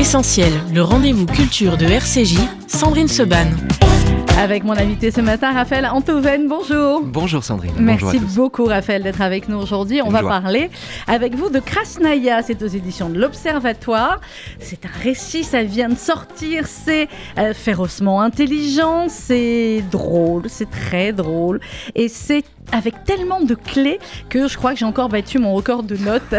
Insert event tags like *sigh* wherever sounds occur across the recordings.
Essentiel, le rendez-vous culture de RCJ, Sandrine Seban. Avec mon invité ce matin, Raphaël Antoven. Bonjour. Bonjour Sandrine. Merci Bonjour beaucoup, Raphaël, d'être avec nous aujourd'hui. On Une va joie. parler avec vous de Krasnaya. C'est aux éditions de l'Observatoire. C'est un récit, ça vient de sortir. C'est euh, férocement intelligent, c'est drôle, c'est très drôle. Et c'est avec tellement de clés que je crois que j'ai encore battu mon record de notes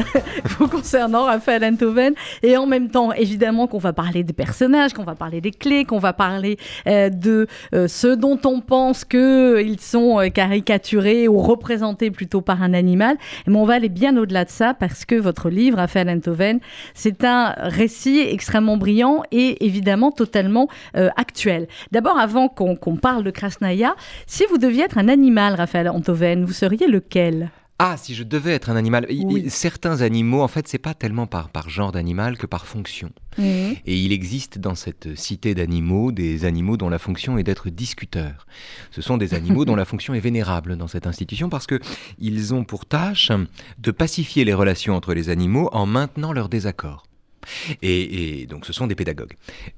*laughs* concernant Raphaël Antoven. Et en même temps, évidemment, qu'on va parler des personnages, qu'on va parler des clés, qu'on va parler euh, de euh, ceux dont on pense qu'ils sont euh, caricaturés ou représentés plutôt par un animal. Mais on va aller bien au-delà de ça parce que votre livre, Raphaël Antoven, c'est un récit extrêmement brillant et évidemment totalement euh, actuel. D'abord, avant qu'on qu'on parle de Krasnaya, si vous deviez être un animal, Raphaël Antoven, vous seriez lequel? Ah, si je devais être un animal. Oui. Certains animaux, en fait, c'est pas tellement par, par genre d'animal que par fonction. Et il existe dans cette cité d'animaux des animaux dont la fonction est d'être discuteurs. Ce sont des animaux *laughs* dont la fonction est vénérable dans cette institution parce que ils ont pour tâche de pacifier les relations entre les animaux en maintenant leur désaccord. Et, et donc ce sont des pédagogues.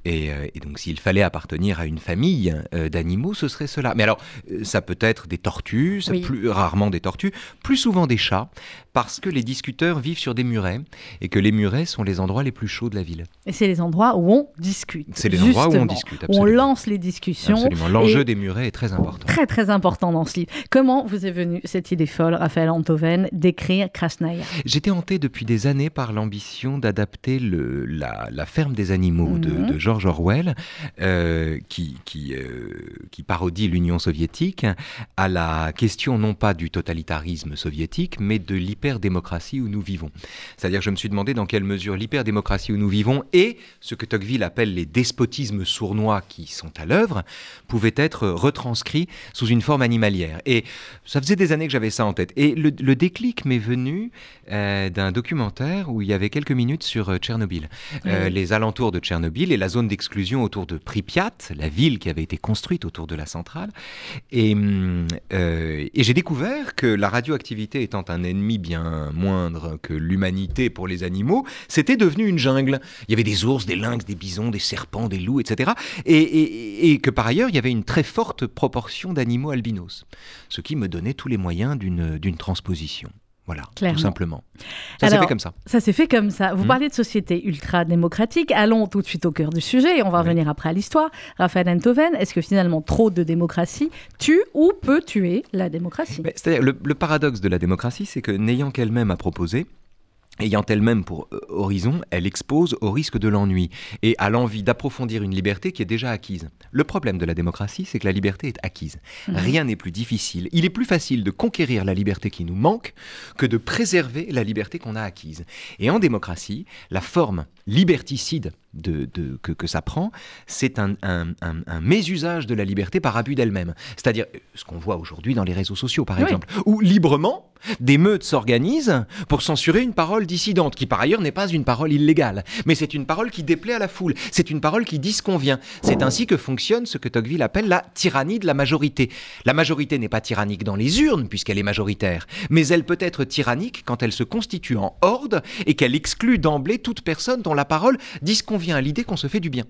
Et, euh, et donc s'il fallait appartenir à une famille euh, d'animaux, ce serait cela. Mais alors, euh, ça peut être des tortues, ça Oui. plus rarement des tortues, plus souvent des chats, parce que les discuteurs vivent sur des murets et que les murets sont les endroits les plus chauds de la ville. Et c'est les endroits où on discute. C'est les endroits où on discute, Où on absolument. lance les discussions. Absolument. L'enjeu des murets est très important. Très très important dans ce livre. Comment vous est venue cette idée folle, Raphaël Antoven, d'écrire Krasnaya? J'étais hanté depuis des années par l'ambition d'adapter le- la, la ferme des animaux de, Mhm. de George Orwell, euh, qui, qui, euh, qui parodie l'Union soviétique, à la question non pas du totalitarisme soviétique, mais de l'hyperdémocratie où nous vivons. C'est-à-dire, je me suis demandé dans quelle mesure l'hyperdémocratie où nous vivons et ce que Tocqueville appelle les despotismes sournois qui sont à l'œuvre pouvaient être retranscrits sous une forme animalière. Et ça faisait des années que j'avais ça en tête. Et le, le déclic m'est venu euh, d'un documentaire où il y avait quelques minutes sur euh, Tchernobyl, Euh, Oui. les alentours de Tchernobyl et la zone d'exclusion autour de Pripyat, la ville qui avait été construite autour de la centrale. Et, hum, euh, et j'ai découvert que la radioactivité étant un ennemi bien moindre que l'humanité pour les animaux, c'était devenu une jungle. Il y avait des ours, des lynx, des bisons, des serpents, des loups, etc. Et, et- et que par ailleurs, il y avait une très forte proportion d'animaux albinos, ce qui me donnait tous les moyens d'une transposition. Voilà, Clairement. tout simplement. Ça s'est fait comme ça. Ça s'est fait comme ça. Vous Mhm. parlez de société ultra-démocratique. Allons tout de suite au cœur du sujet et on va Oui. revenir après à l'histoire. Raphaël Antoven, est-ce que finalement trop de démocratie tue ou peut tuer la démocratie? Le, le paradoxe de la démocratie, c'est que n'ayant qu'elle-même à proposer, ayant elle-même pour euh, horizon, elle expose au risque de l'ennui et à l'envie d'approfondir une liberté qui est déjà acquise. Le problème de la démocratie, c'est que la liberté est acquise. Mhm. Rien n'est plus difficile. Il est plus facile de conquérir la liberté qui nous manque que de préserver la liberté qu'on a acquise. Et en démocratie, la forme liberticide de, de- que, que ça prend, c'est un, un- un- un mésusage de la liberté par abus d'elle-même. C'est-à-dire euh, ce qu'on voit aujourd'hui dans les réseaux sociaux, par Oui. exemple, où librement, des meutes s'organisent pour censurer une parole dissidente, qui par ailleurs n'est pas une parole illégale, mais c'est une parole qui déplaît à la foule, c'est une parole qui disconvient. C'est ainsi que fonctionne ce que Tocqueville appelle la tyrannie de la majorité. La majorité n'est pas tyrannique dans les urnes, puisqu'elle est majoritaire, mais elle peut être tyrannique quand elle se constitue en horde et qu'elle exclut d'emblée toute personne dont la parole disconvient à l'idée qu'on se fait du bien.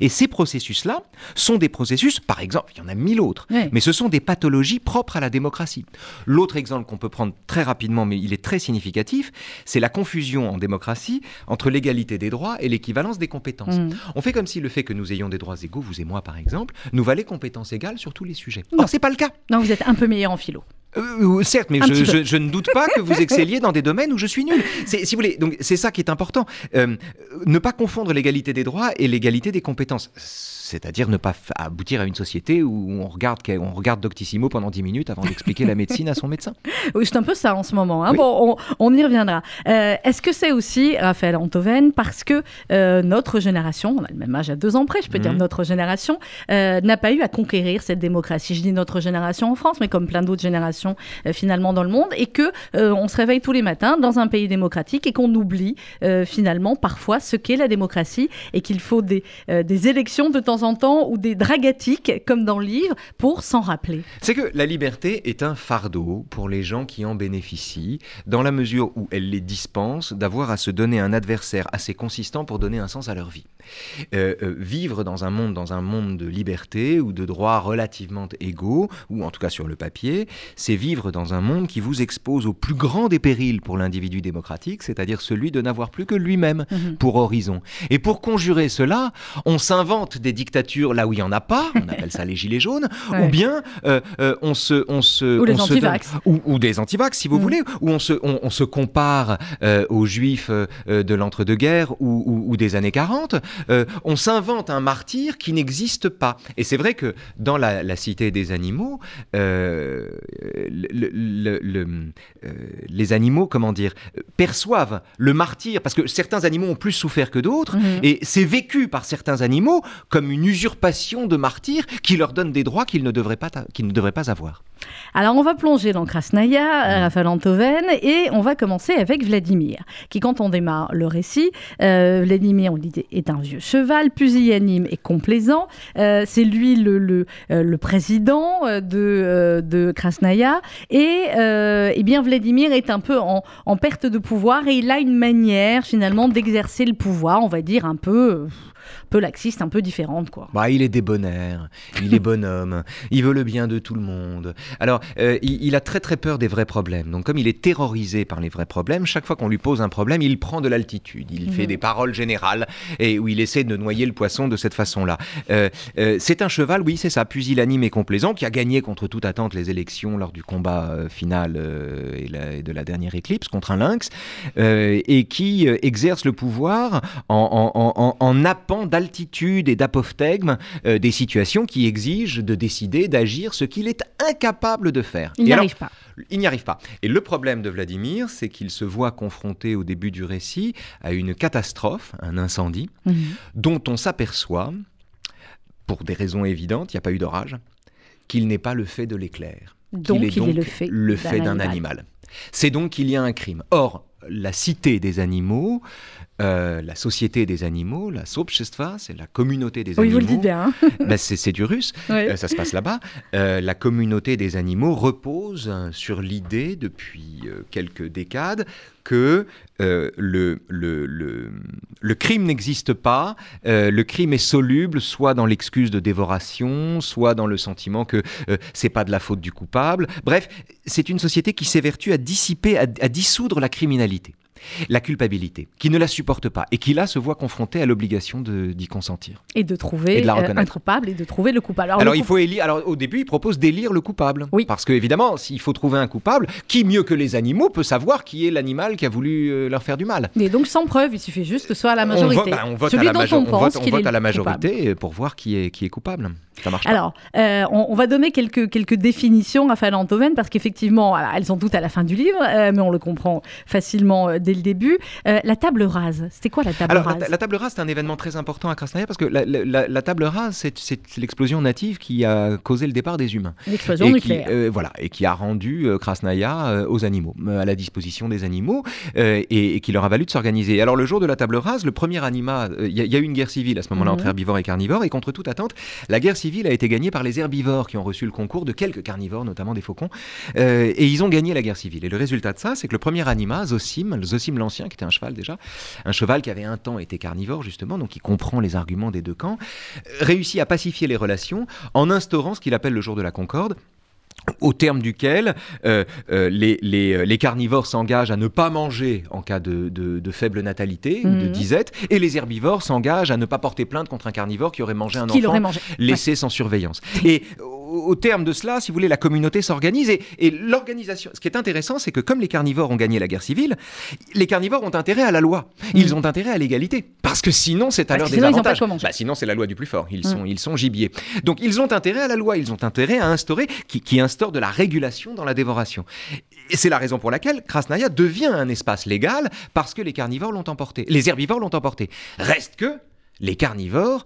Et ces processus-là sont des processus, par exemple, il y en a mille autres, Oui. mais ce sont des pathologies propres à la démocratie. L'autre exemple qu'on peut prendre très rapidement, mais il est très significatif, c'est la confusion en démocratie entre l'égalité des droits et l'équivalence des compétences. Mhm. On fait comme si le fait que nous ayons des droits égaux, vous et moi par exemple, nous valait compétences égales sur tous les sujets. Non. Or, c'est pas le cas. Non, vous êtes un peu meilleur en philo. Euh, certes, mais je, je- je ne doute pas que vous *laughs* excelliez dans des domaines où je suis nul. C'est, si vous voulez, donc c'est ça qui est important. Euh, ne pas confondre l'égalité des droits et l'égalité des compétences. C'est-à-dire ne pas aboutir à une société où on regarde, on regarde Doctissimo pendant 10 minutes avant d'expliquer la médecine à son médecin. *laughs* Oui, c'est un peu ça en ce moment. hein. Oui. Bon, on, on y reviendra. Euh, Est-ce que c'est aussi, Raphaël Antoven, parce que euh, notre génération, on a le même âge à deux ans près, je peux dire Mhm. notre génération, euh, n'a pas eu à conquérir cette démocratie? Je dis notre génération en France, mais comme plein d'autres générations finalement dans le monde et que on se réveille tous les matins dans un pays démocratique et qu'on oublie finalement parfois ce qu'est la démocratie et qu'il faut des, des élections de temps en temps ou des dragatiques comme dans le livre pour s'en rappeler. C'est que la liberté est un fardeau pour les gens qui en bénéficient dans la mesure où elle les dispense d'avoir à se donner un adversaire assez consistant pour donner un sens à leur vie. Euh, euh, vivre dans un monde, dans un monde de liberté ou de droits relativement égaux, ou en tout cas sur le papier, c'est vivre dans un monde qui vous expose au plus grand des périls pour l'individu démocratique, c'est-à-dire celui de n'avoir plus que lui-même mhm. pour horizon. Et pour conjurer cela, on s'invente des dictatures là où il n'y en a pas, on appelle ça les gilets jaunes, ou bien euh, on se... On se ou les antivax. Ou, ou, des antivax, si vous mhm. voulez, où on se, on, se compare aux juifs de l'entre-deux-guerres ou, ou, des années 40. Euh, on s'invente un martyr qui n'existe pas. Et c'est vrai que dans la, Cité des animaux, euh, euh, les animaux, comment dire, perçoivent le martyr, parce que certains animaux ont plus souffert que d'autres, mhm. et c'est vécu par certains animaux comme une usurpation de martyr qui leur donne des droits qu'ils ne devraient pas, qu'ils ne devraient pas avoir. Alors on va plonger dans Krasnaya, Raphaël Antoven, et on va commencer avec Vladimir, qui quand on démarre le récit, Vladimir, on dit, est un vieux cheval, pusillanime et complaisant. Euh, c'est lui le, le, euh, président euh, de, de Krasnaya. Et, eh bien, Vladimir est un peu en, en, perte de pouvoir et il a une manière finalement d'exercer le pouvoir, on va dire un peu peu laxiste, un peu différente, quoi. Bah, il est débonnaire, il est bonhomme, il veut le bien de tout le monde. Alors, euh, il, a très très peur des vrais problèmes. Donc, comme il est terrorisé par les vrais problèmes, chaque fois qu'on lui pose un problème, il prend de l'altitude. Il fait mhm. des paroles générales et où il essaie de noyer le poisson de cette façon-là. Euh, euh, c'est un cheval, oui, c'est ça, pusillanime et complaisant, qui a gagné contre toute attente les élections lors du combat final et, de la dernière éclipse contre un lynx, et qui exerce le pouvoir en, en, en, d'altitude et d'apophthegme euh, des situations qui exigent de décider, d'agir, ce qu'il est incapable de faire. Il n'y arrive pas. Il n'y arrive pas. Et le problème de Vladimir, c'est qu'il se voit confronté au début du récit à une catastrophe, un incendie, mhm. dont on s'aperçoit, pour des raisons évidentes, il n'y a pas eu d'orage, qu'il n'est pas le fait de l'éclair. Donc, il est, donc le fait, d'un animal. C'est donc qu'il y a un crime. Or, la cité des animaux euh, la société des animaux, la Sobchestva, c'est la communauté des oui, animaux. Vous le dites bien. *laughs* ben c'est du russe, euh, ça se passe là-bas. Euh, la communauté des animaux repose sur l'idée, depuis quelques décades, que le, le, le, le, crime n'existe pas, le crime est soluble soit dans l'excuse de dévoration, soit dans le sentiment que c'est pas de la faute du coupable. Bref, c'est une société qui s'évertue à dissiper, à dissoudre la criminalité la culpabilité, qui ne la supporte pas et qui là se voit confronté à l'obligation d'y consentir. Et de trouver de euh, un coupable et de trouver le coupable. Alors, il faut élire. Alors au début, il propose d'élire le coupable. Oui. Parce qu'évidemment, s'il faut trouver un coupable, qui mieux que les animaux peut savoir qui est l'animal qui a voulu euh, leur faire du mal? Et donc sans preuve, il suffit juste que ce soit à la majorité. On vote, à la, on à la majorité pour voir qui est, qui est coupable. Ça marche Alors, euh, on, va donner quelques, quelques définitions, Raphaël Antoven, parce qu'effectivement, elles sont toutes à la fin du livre, mais on le comprend facilement dès le début. Euh, la table rase, c'était quoi la table rase la, table rase, c'est un événement très important à Krasnaya parce que la, table rase, c'est l'explosion native qui a causé le départ des humains. L'explosion nucléaire. Euh, voilà, et qui a rendu euh, Krasnaya aux animaux, à la disposition des animaux, et, qui leur a valu de s'organiser. Alors le jour de la table rase, le premier animal, il y, a eu une guerre civile à ce moment-là mhm. entre herbivores et carnivores, et contre toute attente, la guerre civile a été gagnée par les herbivores qui ont reçu le concours de quelques carnivores, notamment des faucons, et ils ont gagné la guerre civile. Et le résultat de ça, c'est que le premier animal, Zosim, Zosim l'Ancien, qui était un cheval déjà, un cheval qui avait un temps été carnivore justement, donc qui comprend les arguments des deux camps, réussit à pacifier les relations en instaurant ce qu'il appelle le jour de la concorde, au terme duquel euh, euh, les, euh, les, carnivores s'engagent à ne pas manger en cas de, de, faible natalité ou de mhm. disette, et les herbivores s'engagent à ne pas porter plainte contre un carnivore qui aurait mangé un enfant laissé sans surveillance. Et au terme de cela, si vous voulez, la communauté s'organise et, l'organisation. Ce qui est intéressant, c'est que comme les carnivores ont gagné la guerre civile, les carnivores ont intérêt à la loi. Ils mhm. ont intérêt à l'égalité. Parce que sinon, c'est à leur désavantage. Bah, sinon, c'est la loi du plus fort. Ils, mhm. sont, ils sont gibier. Donc, ils ont intérêt à la loi. Ils ont intérêt à instaurer, qui, qui instaure de la régulation dans la dévoration. Et c'est la raison pour laquelle Krasnaya devient un espace légal parce que les carnivores l'ont emporté. Les herbivores l'ont emporté. Reste que les carnivores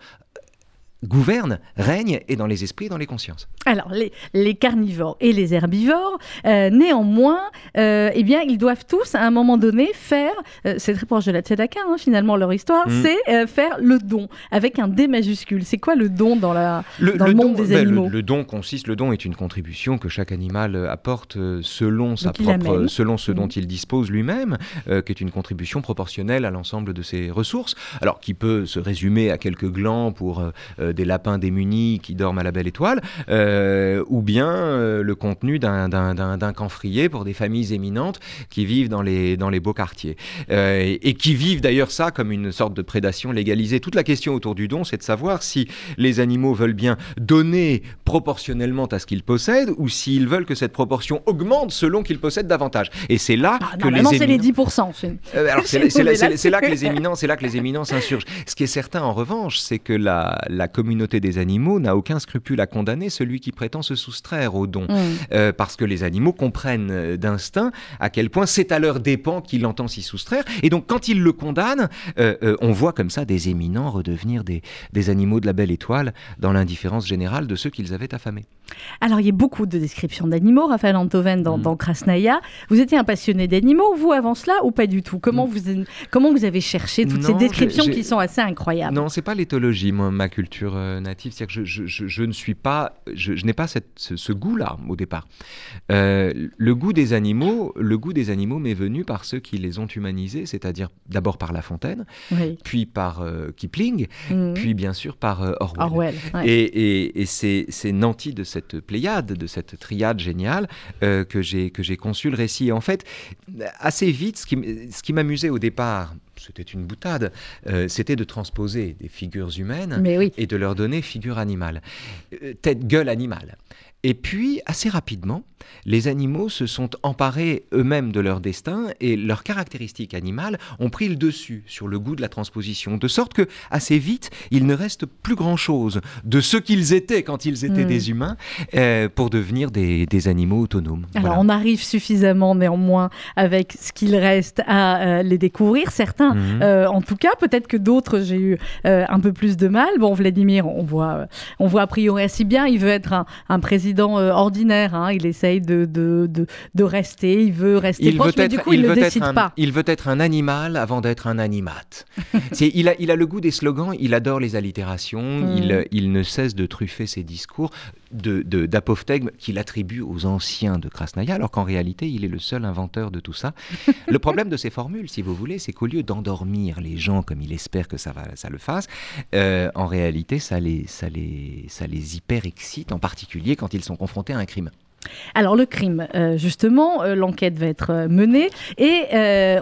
gouverne, règne et dans les esprits et dans les consciences. Alors, les, carnivores et les herbivores, euh, néanmoins, euh, eh bien, ils doivent tous, à un moment donné, faire, euh, c'est très proche de la tzedaka, hein, finalement, leur histoire, mm. c'est faire le don, avec un D majuscule. C'est quoi le don dans, la, le, dans le, monde des ben, animaux? le, don consiste, le don est une contribution que chaque animal apporte selon, sa propre, selon ce dont mm. il dispose lui-même, qui est une contribution proportionnelle à l'ensemble de ses ressources, alors qui peut se résumer à quelques glands pour des lapins démunis qui dorment à la belle étoile, euh, ou bien euh, le contenu d'un camphrier pour des familles éminentes qui vivent dans les, dans les beaux quartiers. Et, qui vivent d'ailleurs ça comme une sorte de prédation légalisée. Toute la question autour du don, c'est de savoir si les animaux veulent bien donner proportionnellement à ce qu'ils possèdent ou s'ils veulent que cette proportion augmente selon qu'ils possèdent davantage. Et c'est là ah, que les c'est les 10%. alors *laughs* c'est là, que les éminents, c'est là que les éminents s'insurgent. Ce qui est certain en revanche, c'est que la, la communauté des animaux n'a aucun scrupule à condamner celui qui prétend se soustraire au don. Mm. Euh, parce que les animaux comprennent euh, d'instinct à quel point c'est à leur dépens qu'il entend s'y soustraire. Et donc quand ils le condamnent, euh, on voit comme ça des éminents redevenir des, des animaux de la belle étoile dans l'indifférence générale de ceux qu'ils avaient affamés. Alors il y a beaucoup de descriptions d'animaux, Raphaël Antoven dans, mm. dans, Krasnaya. Vous étiez un passionné d'animaux, vous avant cela, ou pas du tout? Comment mm. vous, comment vous avez cherché toutes ces descriptions qui sont assez incroyables? Non, c'est pas l'éthologie, ma culture euh, native. C'est-à-dire que je, ne suis pas, je, n'ai pas cette, ce, goût-là au départ. Euh, le goût des animaux, le goût des animaux m'est venu par ceux qui les ont humanisés, c'est-à-dire d'abord par La Fontaine, puis par euh, Kipling, mhm. puis bien sûr par Orwell. Et, et, c'est, nanti de cette pléiade, de cette triade géniale que j'ai que j'ai conçu le récit. Et en fait, assez vite, ce qui, ce qui m'amusait au départ, c'était une boutade, euh, c'était de transposer des figures humaines et de leur donner figure animale, euh, tête, gueule animale. Et puis, assez rapidement, les animaux se sont emparés eux-mêmes de leur destin et leurs caractéristiques animales ont pris le dessus sur le goût de la transposition, de sorte que, assez vite, il ne reste plus grand-chose de ce qu'ils étaient quand ils étaient hmm. des humains euh, pour devenir des, animaux autonomes. Alors, on arrive suffisamment néanmoins avec ce qu'il reste à euh, les découvrir. Certains, hmm. euh, en tout cas, peut-être que d'autres, j'ai eu un peu plus de mal. Bon, Vladimir, on voit, on voit a priori assez bien, il veut être un président euh, ordinaire. Hein. Il essaye de, de, de, rester, il veut rester il proche, mais du coup, il, ne décide pas. Il veut être un animal avant d'être un animate. *laughs* il, a, il a le goût des slogans, il adore les allitérations, mm. il, il ne cesse de truffer ses discours d'apophthegme de, qu'il attribue aux anciens de Krasnaya, alors qu'en réalité, il est le seul inventeur de tout ça. *laughs* le problème de ces formules, si vous voulez, c'est qu'au lieu d'endormir les gens comme il espère que ça, va, ça le fasse, euh, en réalité, ça les, ça, les, ça les hyper excite, en particulier quand ils sont confrontés à un crime. Alors le crime, euh, justement, euh, l'enquête va être euh, menée et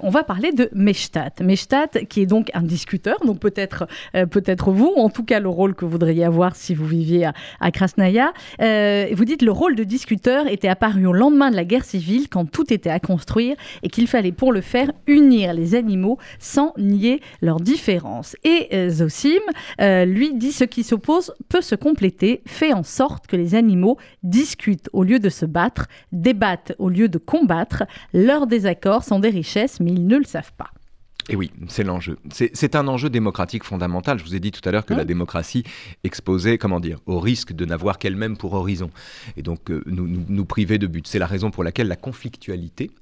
on va parler de Meshtat. Meshtat qui est donc un discuteur, donc peut-être peut-être vous, en tout cas le rôle que vous voudriez avoir si vous viviez à, Krasnaya. vous dites le rôle de discuteur était apparu au lendemain de la guerre civile quand tout était à construire et qu'il fallait pour le faire unir les animaux sans nier leurs différences. Et Zosim, lui, dit ce qui s'oppose peut se compléter, fait en sorte que les animaux discutent au lieu de se battre, débattent au lieu de combattre. Leurs désaccords sont des richesses, mais ils ne le savent pas. Et oui, c'est l'enjeu. C'est un enjeu démocratique fondamental. Je vous ai dit tout à l'heure que la démocratie exposait, comment dire, au risque de n'avoir qu'elle-même pour horizon. Et donc euh, nous, nous, priver de but. C'est la raison pour laquelle la conflictualité,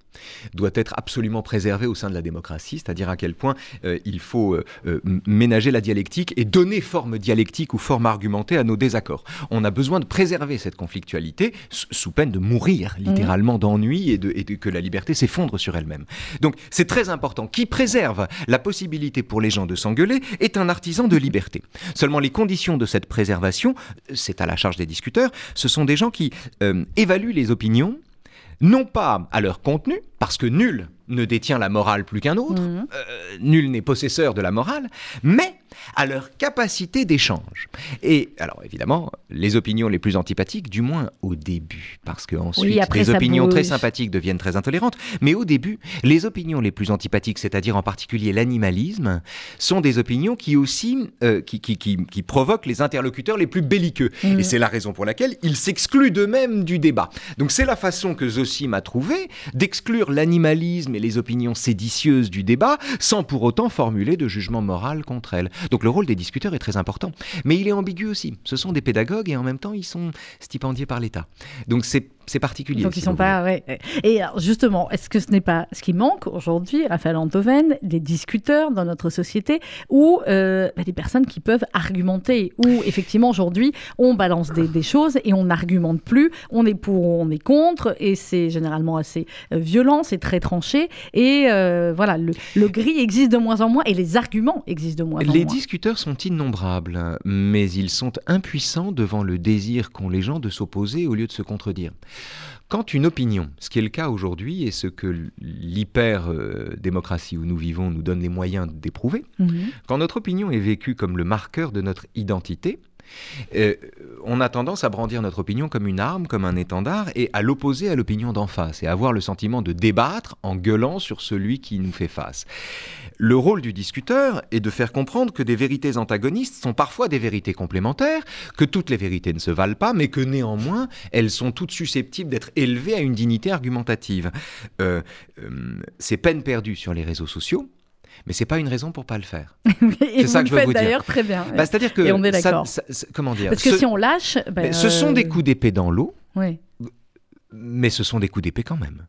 doit être absolument préservé au sein de la démocratie, c'est-à-dire à quel point euh, il faut euh, euh, ménager la dialectique et donner forme dialectique ou forme argumentée à nos désaccords. On a besoin de préserver cette conflictualité sous peine de mourir littéralement d'ennui et, de, que la liberté s'effondre sur elle-même. Donc c'est très important. Qui préserve la possibilité pour les gens de s'engueuler est un artisan de liberté. Seulement les conditions de cette préservation, c'est à la charge des discuteurs, ce sont des gens qui évaluent les opinions non pas à leur contenu, parce que nul ne détient la morale plus qu'un autre, mmh. euh, nul n'est possesseur de la morale, mais à leur capacité d'échange. Et alors évidemment, les opinions les plus antipathiques, du moins au début, parce que ensuite les opinions très sympathiques deviennent très intolérantes, mais au début, les opinions les plus antipathiques, c'est-à-dire en particulier l'animalisme, sont des opinions qui aussi euh, qui, qui, qui, provoquent les interlocuteurs les plus belliqueux. Mm. Et c'est la raison pour laquelle ils s'excluent d'eux-mêmes du débat. Donc c'est la façon que Zosim a trouvé d'exclure l'animalisme les opinions séditieuses du débat, sans pour autant formuler de jugement moral contre elles. Donc le rôle des discuteurs est très important. Mais il est ambigu aussi. Ce sont des pédagogues et en même temps, ils sont stipendiés par l'État. Donc c'est c'est particulier. Donc ils sont pas. Ouais. Et alors justement, est-ce que ce n'est pas ce qui manque aujourd'hui, Raphaël Antoven, des discuteurs dans notre société ou euh, bah, des personnes qui peuvent argumenter Ou effectivement aujourd'hui, on balance des, choses et on n'argumente plus, on est pour, on est contre, et c'est généralement assez euh, violent, c'est très tranché, et euh, voilà, le, le, gris existe de moins en moins et les arguments existent de moins en moins. Les discuteurs sont innombrables, mais ils sont impuissants devant le désir qu'ont les gens de s'opposer au lieu de se contredire. Quand une opinion, ce qui est le cas aujourd'hui et ce que l'hyper-démocratie où nous vivons nous donne les moyens d'éprouver, mhm. quand notre opinion est vécue comme le marqueur de notre identité, euh, on a tendance à brandir notre opinion comme une arme, comme un étendard, et à l'opposer à l'opinion d'en face, et à avoir le sentiment de débattre en gueulant sur celui qui nous fait face. Le rôle du discuteur est de faire comprendre que des vérités antagonistes sont parfois des vérités complémentaires, que toutes les vérités ne se valent pas, mais que néanmoins, elles sont toutes susceptibles d'être élevées à une dignité argumentative. Euh, euh, c'est peine perdue sur les réseaux sociaux mais c'est pas une raison pour pas le faire. *laughs* c'est ça que je veux vous dire. D'ailleurs, très bien. Bah, C'est-à-dire que et on est d'accord. comment dire Parce que si on lâche, ben, ce sont des coups d'épée dans l'eau. Oui. Mais ce sont des coups d'épée quand même.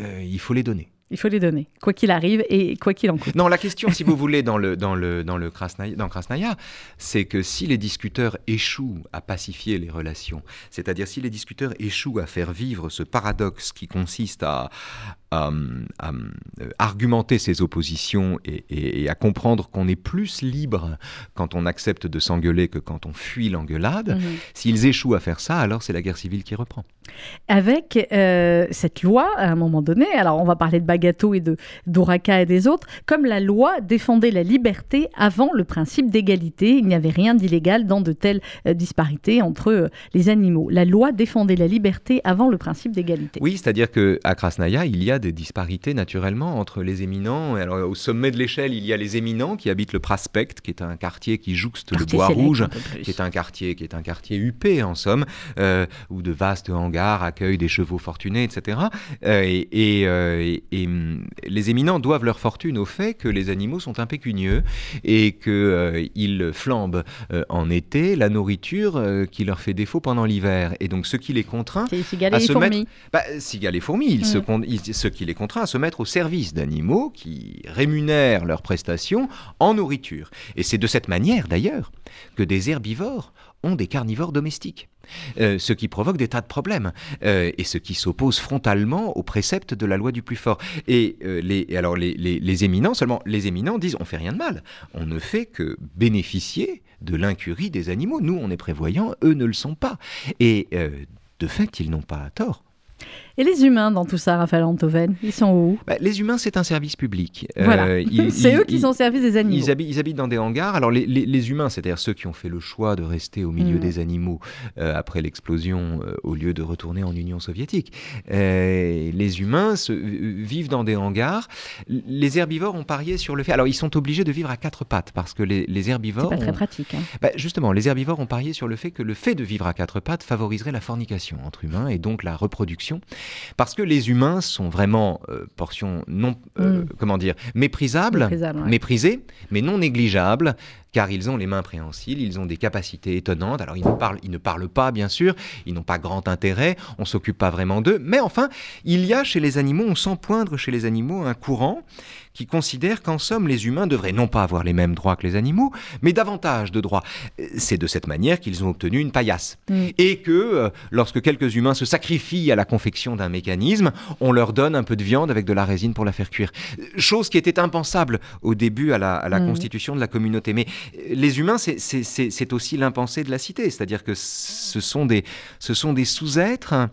Euh, il faut les donner. Il faut les donner, quoi qu'il arrive et quoi qu'il en coûte. Non, la question, si vous voulez, dans le, dans le, dans le Krasnaya, dans Krasnaya c'est que si les discuteurs échouent à pacifier les relations, c'est-à-dire si les discuteurs échouent à faire vivre ce paradoxe qui consiste à, à, euh, argumenter ses oppositions et, à comprendre qu'on est plus libre quand on accepte de s'engueuler que quand on fuit l'engueulade, mhm. s'ils échouent à faire ça, alors c'est la guerre civile qui reprend. Avec euh, cette loi, à un moment donné, alors on va parler de Bagato et de d'Oraka et des autres, comme la loi défendait la liberté avant le principe d'égalité, il n'y avait rien d'illégal dans de telles euh, disparités entre les animaux. La loi défendait la liberté avant le principe d'égalité. Oui, c'est-à-dire qu'à Krasnaya, il y a des disparités naturellement entre les éminents. Alors, au sommet de l'échelle, il y a les éminents qui habitent le Prospect, qui est un quartier qui jouxte le Bois Rouge, qui est un quartier qui est un quartier huppé en somme, euh, où de vastes hangars accueillent des chevaux fortunés, etc. Euh, et, euh, hum, les éminents doivent leur fortune au fait que les animaux sont impécunieux et qu'ils flambent en été la nourriture qui leur fait défaut pendant l'hiver. Et donc, ce qui les contraint à se mettre, bah, cigales et fourmis, ils se, ce qui les contraint à se mettre au service d'animaux qui rémunèrent leurs prestations en nourriture. Et c'est de cette manière, d'ailleurs, que des herbivores ont des carnivores domestiques. Euh, ce qui provoque des tas de problèmes euh, et ce qui s'oppose frontalement aux préceptes de la loi du plus fort. Et euh, les, alors les, les, éminents, seulement les éminents disent on fait rien de mal, on ne fait que bénéficier de l'incurie des animaux. Nous, on est prévoyants, eux ne le sont pas. Et de fait, ils n'ont pas tort. Et les humains dans tout ça, Raphaël Antoven, ils sont où? Bah, Les humains, c'est un service public. Voilà. Euh, *laughs* c'est eux qui sont au service des animaux. Ils habitent, ils habitent, dans des hangars. Alors les, les, humains, c'est-à-dire ceux qui ont fait le choix de rester au milieu mm. des animaux euh, après l'explosion, euh, au lieu de retourner en Union soviétique. les humains se, vivent dans des hangars. Les herbivores ont parié sur le fait. Alors ils sont obligés de vivre à quatre pattes parce que les, les herbivores. C'est pas très pratique. Hein. Bah, justement, les herbivores ont parié sur le fait que le fait de vivre à quatre pattes favoriserait la fornication entre humains et donc la reproduction. Parce que les humains sont vraiment, euh, portion non, euh, mm. comment dire, méprisables, méprisés, mais non négligeables, car ils ont les mains préhensiles, ils ont des capacités étonnantes. Alors ils ne parlent, ils ne parlent pas, bien sûr, ils n'ont pas grand intérêt, on s'occupe pas vraiment d'eux, mais enfin, il y a chez les animaux, on sent poindre chez les animaux un courant qui considère qu'en somme, les humains devraient non pas avoir les mêmes droits que les animaux, mais davantage de droits. C'est de cette manière qu'ils ont obtenu une paillasse. Mm. Et que euh, lorsque quelques humains se sacrifient à la confection d'un mécanisme, on leur donne un peu de viande avec de la résine pour la faire cuire. Chose qui était impensable au début à la, mm. constitution de la communauté. Mais les humains, c'est aussi l'impensé de la cité, c'est-à-dire que ce sont des, des sous-êtres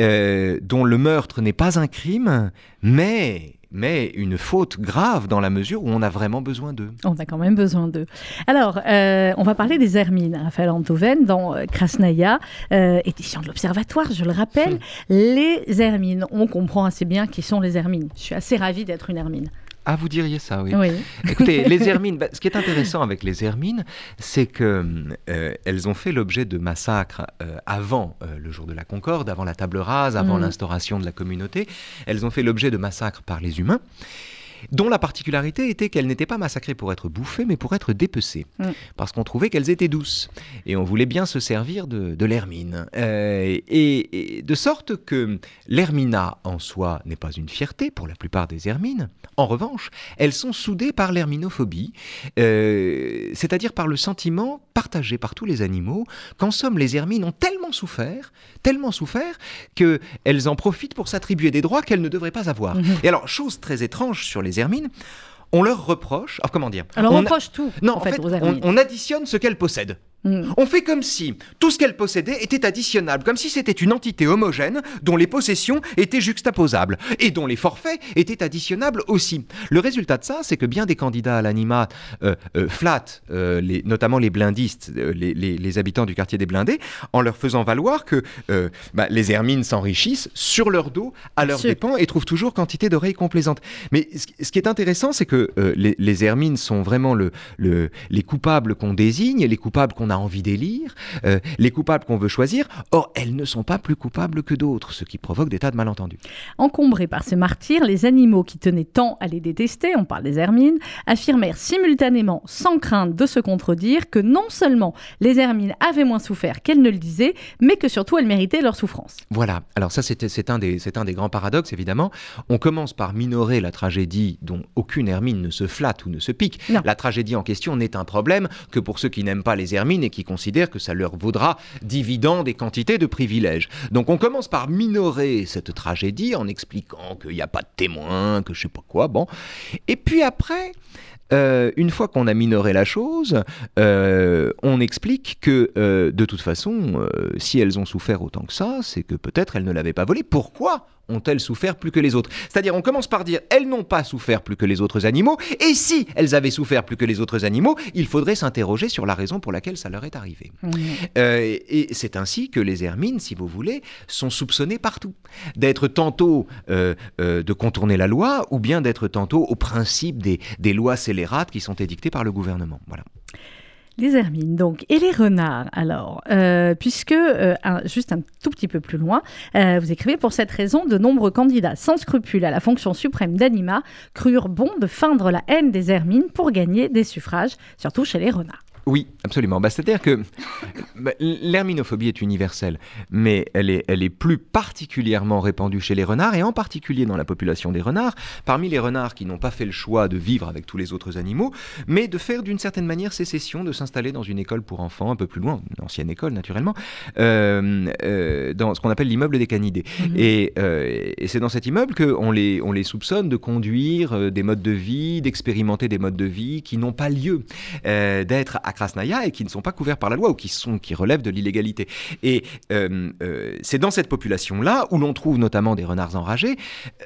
euh, dont le meurtre n'est pas un crime, mais mais une faute grave dans la mesure où on a vraiment besoin d'eux. On a quand même besoin d'eux. Alors, euh, on va parler des hermines, Raphaël Antoven, dans euh, Krasnaya, édition de l'Observatoire, je le rappelle. Hum. Les hermines, on comprend assez bien qui sont les hermines. Je suis assez ravie d'être une hermine. Ah, vous diriez ça, oui. Écoutez, *laughs* les hermines, bah, ce qui est intéressant avec les hermines, c'est qu'elles euh, elles ont fait l'objet de massacres euh, avant euh, le jour de la Concorde, avant la table rase, avant mm. l'instauration de la communauté. Elles ont fait l'objet de massacres par les humains. Dont la particularité était qu'elles n'étaient pas massacrées pour être bouffées, mais pour être dépecées, Mm. parce qu'on trouvait qu'elles étaient douces, et on voulait bien se servir de, de l'hermine. Euh, et, et de sorte que l'hermina en soi n'est pas une fierté pour la plupart des hermines. En revanche, elles sont soudées par l'herminophobie, euh, c'est-à-dire par le sentiment partagé par tous les animaux qu'en somme les hermines ont tellement souffert, tellement souffert, qu'elles en profitent pour s'attribuer des droits qu'elles ne devraient pas avoir. Mhm. Et alors, chose très étrange sur les hermines, on leur reproche, alors comment dire Alors, on on a- reproche tout, Non, en fait, on additionne ce qu'elles possèdent. Mm. On fait comme si tout ce qu'elle possédait était additionnable, comme si c'était une entité homogène dont les possessions étaient juxtaposables et dont les forfaits étaient additionnables aussi. Le résultat de ça, c'est que bien des candidats à l'anima euh, euh, flattent, euh, les- notamment les blindistes, les, les- les habitants du quartier des blindés, en leur faisant valoir que bah, les hermines s'enrichissent sur leur dos, à leurs dépens, et trouvent toujours quantité d'oreilles complaisantes. Mais ce, qui est intéressant, c'est que les, les hermines sont vraiment le, le- les coupables qu'on désigne, les coupables qu'on a envie d'élire, euh, les coupables qu'on veut choisir. Or, elles ne sont pas plus coupables que d'autres, ce qui provoque des tas de malentendus. Encombrés par ce martyr, les animaux qui tenaient tant à les détester, on parle des hermines, affirmèrent simultanément, sans crainte de se contredire, que non seulement les hermines avaient moins souffert qu'elles ne le disaient, mais que surtout elles méritaient leur souffrance. Voilà, alors ça c'est un, des- un des grands paradoxes évidemment. On commence par minorer la tragédie dont aucune hermine ne se flatte ou ne se pique. Non. La tragédie en question n'est un problème que pour ceux qui n'aiment pas les hermines et qui considèrent que ça leur vaudra dividende et quantité de privilèges. Donc on commence par minorer cette tragédie en expliquant qu'il n'y a pas de témoins, que je sais pas quoi, bon. Et puis après... euh, une fois qu'on a minoré la chose, euh, on explique que euh, de toute façon, si elles ont souffert autant que ça, c'est que peut-être elles ne l'avaient pas volé. Pourquoi ont-elles souffert plus que les autres? C'est-à-dire, on commence par dire elles n'ont pas souffert plus que les autres animaux, et si elles avaient souffert plus que les autres animaux, il faudrait s'interroger sur la raison pour laquelle ça leur est arrivé. Euh, et c'est ainsi que les hermines, si vous voulez, sont soupçonnées partout. D'être tantôt euh, euh, de contourner la loi, ou bien d'être tantôt au principe des, des lois scélérates qui sont édictées par le gouvernement. Voilà. Les hermines, donc. Et les renards, alors euh, Puisque, euh, juste un tout petit peu plus loin, euh, vous écrivez pour cette raison, de nombreux candidats sans scrupules à la fonction suprême d'anima crurent bon de feindre la haine des hermines pour gagner des suffrages, surtout chez les renards. Oui, absolument. Bah, C'est-à-dire que bah, l'herminophobie est universelle, mais elle est, elle est plus particulièrement répandue chez les renards, et en particulier dans la population des renards, parmi les renards qui n'ont pas fait le choix de vivre avec tous les autres animaux, mais de faire d'une certaine manière sécession, de s'installer dans une école pour enfants, un peu plus loin, une ancienne école naturellement, euh, euh, dans ce qu'on appelle l'immeuble des canidés. Et, euh, et c'est dans cet immeuble qu'on les, on les soupçonne de conduire des modes de vie, d'expérimenter des modes de vie qui n'ont pas lieu d'être à Et qui ne sont pas couverts par la loi ou qui, sont, qui relèvent de l'illégalité. Et euh, euh, c'est dans cette population-là où l'on trouve notamment des renards enragés. Euh,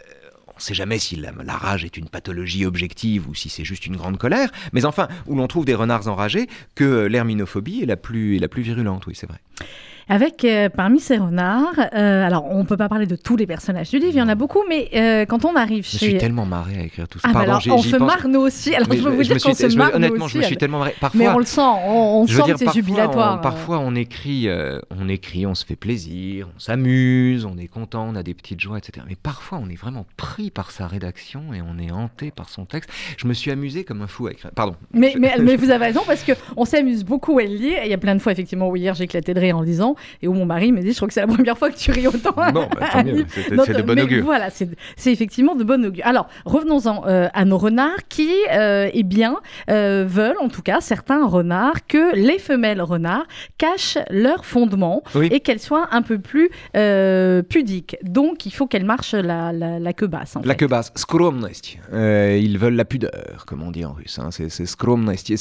on ne sait jamais si la, rage est une pathologie objective ou si c'est juste une grande colère, mais enfin, où l'on trouve des renards enragés, que l'herminophobie est la plus, est la plus virulente, oui, c'est vrai. Avec euh, parmi ces renards, euh, alors on ne peut pas parler de tous les personnages du livre, il y en a beaucoup, mais euh, quand on arrive Je chez... suis tellement marré à écrire tout ça. Ah, bah alors, on se pense. marre nous aussi. Alors Mais je peux je vous me dire qu'on se je marre nous Honnêtement, aussi. je me suis tellement marré. Parfois, Mais on le sent, on, on je sent dire, que c'est jubilatoire. On, parfois, on écrit, on écrit, on se fait plaisir, on s'amuse, on est content, on a des petites joies, etc. Mais parfois, on est vraiment pris par sa rédaction et on est hanté par son texte. Je me suis amusé comme un fou à écrire. Pardon. Mais, Je- mais, *laughs* mais vous avez raison parce qu'on s'amuse beaucoup à le lire. Et il y a plein de fois, effectivement, où hier j'ai éclaté de rire en le et où mon mari me dit Je crois que c'est la première fois que tu ris autant. Non, bah, tant mieux, c'est de euh, bon augure. Voilà, c'est effectivement de bon augure. Alors, revenons-en euh, à nos renards qui, euh, eh bien, euh, veulent, en tout cas, certains renards, que les femelles renards cachent leur fondement et qu'elles soient un peu plus pudiques. Donc, il faut qu'elles marchent la, la, queue basse. La queue basse, skromnost. ils veulent la pudeur, comme on dit en russe. Hein. C'est skromnost. Ils,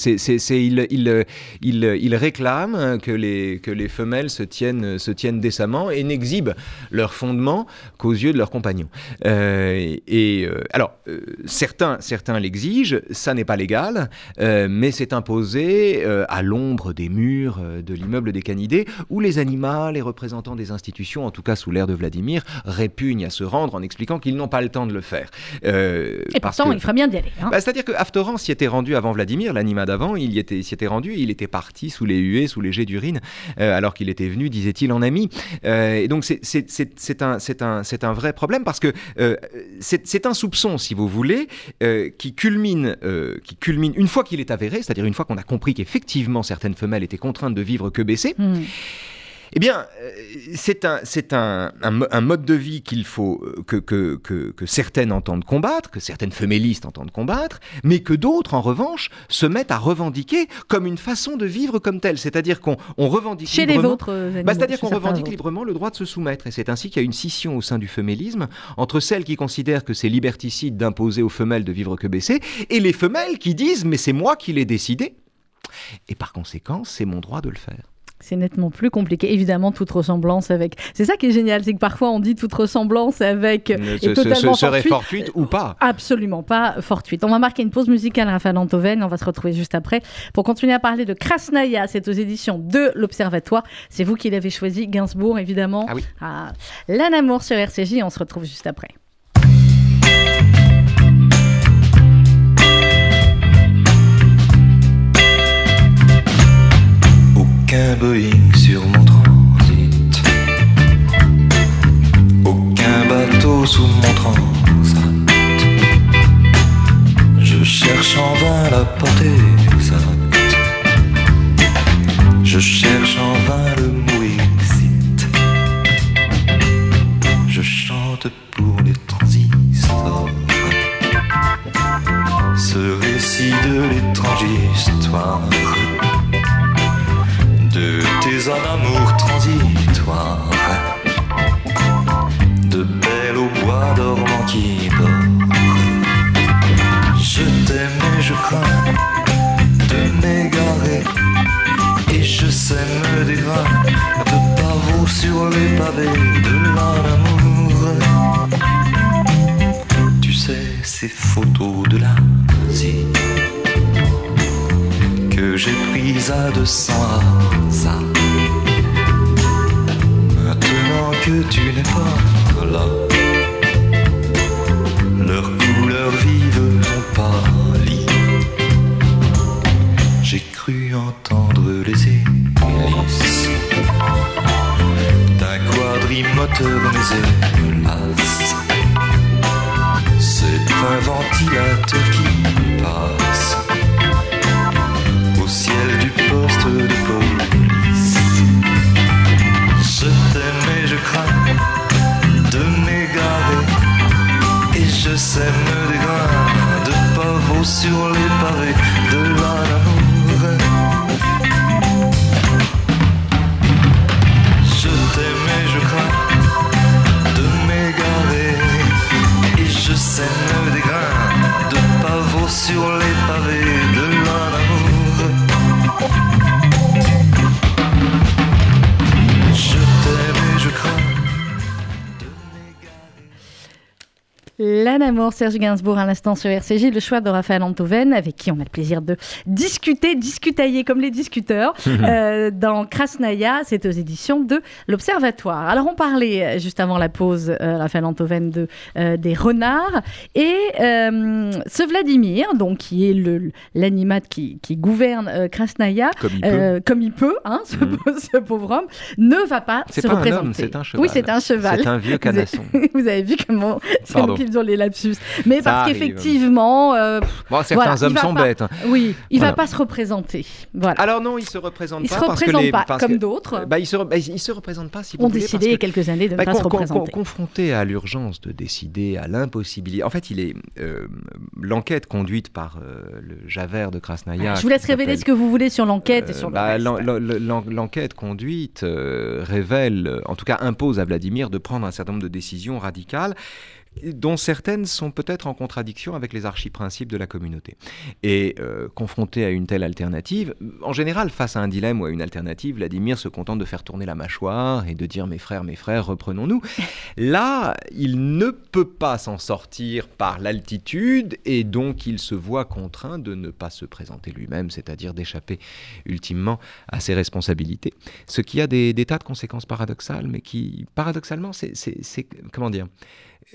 ils, ils, ils réclament que les, que les femelles se tiennent, se tiennent décemment et n'exhibent leur fondement qu'aux yeux de leurs compagnons. Euh, et euh, alors, euh, certains, certains l'exigent, ça n'est pas légal, mais c'est imposé à l'ombre des murs de l'immeuble des Canidés, où les animaux, les représentants des institutions, en tout cas sous l'ère de Vladimir, répugnent à se rendre en expliquant qu'ils n'ont pas le temps de le faire. Et parce pourtant, que- il ferait bien d'y aller. hein. bah, C'est-à-dire que Haftoran s'y était rendu avant Vladimir, l'anima d'avant, il y était, s'y était rendu, il était parti sous les huées, sous les jets d'urine, alors qu'il était venu, disait-il, en ami. et donc c'est un, un, un vrai problème parce que c'est un soupçon, si vous voulez, qui, culmine, qui culmine une fois qu'il est avéré, c'est-à-dire une fois qu'on a compris qu'effectivement certaines femelles étaient contraintes de vivre que baissées. Hmm. Eh bien, euh, c'est un, un, un, mode de vie qu'il faut euh, que, que, que, certaines entendent combattre, que certaines fémélistes entendent combattre, mais que d'autres, en revanche, se mettent à revendiquer comme une façon de vivre comme telle. C'est-à-dire qu'on on revendique chez les vôtres, euh, bah, c'est-à-dire qu'on revendique librement le droit de se soumettre. Et c'est ainsi qu'il y a une scission au sein du fémélisme entre celles qui considèrent que c'est liberticide d'imposer aux femelles de vivre que baisser, et les femelles qui disent mais c'est moi qui l'ai décidé. Et par conséquent, c'est mon droit de le faire c'est nettement plus compliqué. Évidemment, toute ressemblance avec. C'est ça qui est génial, c'est que parfois on dit toute ressemblance avec. est totalement serait fortuite ou pas Absolument pas fortuite. On va marquer une pause musicale, Raphaël Antoven. On va se retrouver juste après pour continuer à parler de Krasnaya. C'est aux éditions de l'Observatoire. C'est vous qui l'avez choisi, Gainsbourg, évidemment. Ah oui. Ah, L'Anamour sur RCJ. On se retrouve juste après. Aucun Boeing sur mon transit. Aucun bateau sous mon transat. Je cherche en vain la portée exacte. Je cherche en vain le mot exit. Je chante pour les transistors. Ce récit de l'étrange histoire sur les pavés de l'amour. Tu sais, ces photos de l'Asie que j'ai prise à 200 ça. Maintenant que tu n'es pas là, c'est un ventilateur qui passe ciel du poste de police. Je t'aime et je crains de m'égarer. Et je sème des grains de pavots sur les L'anamour Serge Gainsbourg à l'instant sur RCJ, le choix de Raphaël Antoven, avec qui on a le plaisir de discuter, discutailler comme les discuteurs, *laughs* euh, dans Krasnaya, c'est aux éditions de l'Observatoire. Alors on parlait euh, juste avant la pause, euh, Raphaël Antoven, de, des renards, et ce Vladimir, donc qui est l'animat qui, qui, gouverne Krasnaya, comme il peut, comme il peut hein, mhm. *laughs* ce, pauvre homme, ne va pas se pas représenter. C'est un cheval. Oui, c'est un cheval. C'est un vieux canasson. *laughs* Vous avez vu comment qu'ils ont les lapsus. Mais parce qu'effectivement. Euh, certains hommes sont bêtes. Hein. Oui, il ne va pas se représenter. Voilà. Alors non, il ne se représente il pas. Se représente pas, comme d'autres. Bah, il se, bah, se représente pas si On décidé il y a quelques années de ne bah, pas se représenter. confronté à l'urgence de décider, à l'impossibilité. En fait, il est euh, l'enquête conduite par euh, le Javert de Krasnaya. je vous laisse révéler ce que vous voulez sur l'enquête et sur le bah, L'enquête conduite révèle, en tout cas impose à Vladimir de prendre un certain nombre de décisions radicales dont certaines sont peut-être en contradiction avec les archiprincipes de la communauté. Et euh, confronté à une telle alternative, en général, face à un dilemme ou à une alternative, Vladimir se contente de faire tourner la mâchoire et de dire mes frères, mes frères, reprenons-nous. Là, il ne peut pas s'en sortir par l'altitude et donc il se voit contraint de ne pas se présenter lui-même, c'est-à-dire d'échapper ultimement à ses responsabilités. Ce qui a des, des tas de conséquences paradoxales, mais qui, paradoxalement, c'est, comment dire,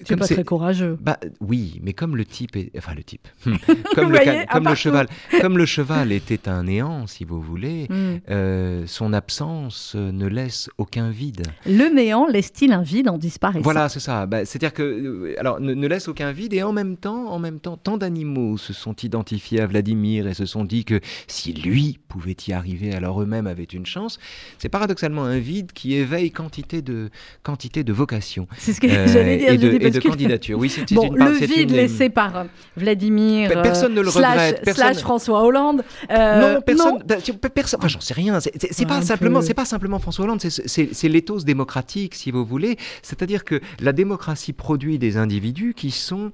C'est pas très courageux. Bah oui, mais comme le type est, enfin le type, *laughs* comme, le, voyez, comme cheval, comme le cheval était un néant, si vous voulez, Hmm. euh, son absence ne laisse aucun vide. Le néant laisse-t-il un vide en disparaissant? Voilà, c'est ça. Bah, C'est-à-dire que, euh, alors, ne, ne laisse aucun vide et en même temps, en même temps, tant d'animaux se sont identifiés à Vladimir et se sont dit que si lui pouvait y arriver, alors eux-mêmes avaient une chance. C'est paradoxalement un vide qui éveille quantité de quantité de vocations C'est ce que *laughs* euh, j'allais dire. et de, et parce de que- *laughs* candidatures. Oui, c'est Bon, une part- le vide une- laissé par euh, Vladimir, Pe- personne ne le slash, regrette, personne- slash François Hollande. euh, non, personne. bah, personne- enfin, j'en sais rien. C'est- Un pas simplement, c'est pas simplement François Hollande. c'est l'éthos démocratique, si vous voulez. C'est-à-dire que la démocratie produit des individus qui sont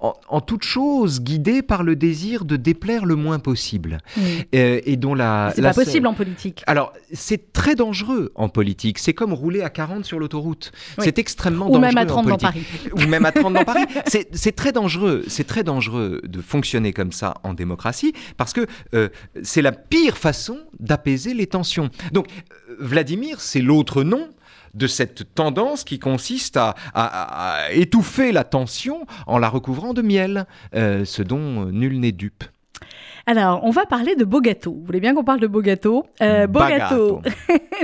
en, en toute chose guidés par le désir de déplaire le moins possible. Euh, et dont la. C'est pas possible en politique. Alors, c'est très dangereux en politique. C'est comme rouler à 40 sur l'autoroute. Oui. C'est extrêmement Ou dangereux. même à en 30 dans Paris. ou même à 30 dans Paris. *laughs* C'est c'est très dangereux. C'est très dangereux de fonctionner comme ça en démocratie parce que euh, c'est la pire façon d'apaiser les tensions. Donc, euh, Vladimir, c'est l'autre nom de cette tendance qui consiste à, à- à étouffer la tension en la recouvrant de miel, euh, ce dont euh, nul n'est dupe. Alors, on va parler de beau gâteau. Vous voulez bien qu'on parle de beau gâteau euh, Beau *laughs* gâteau.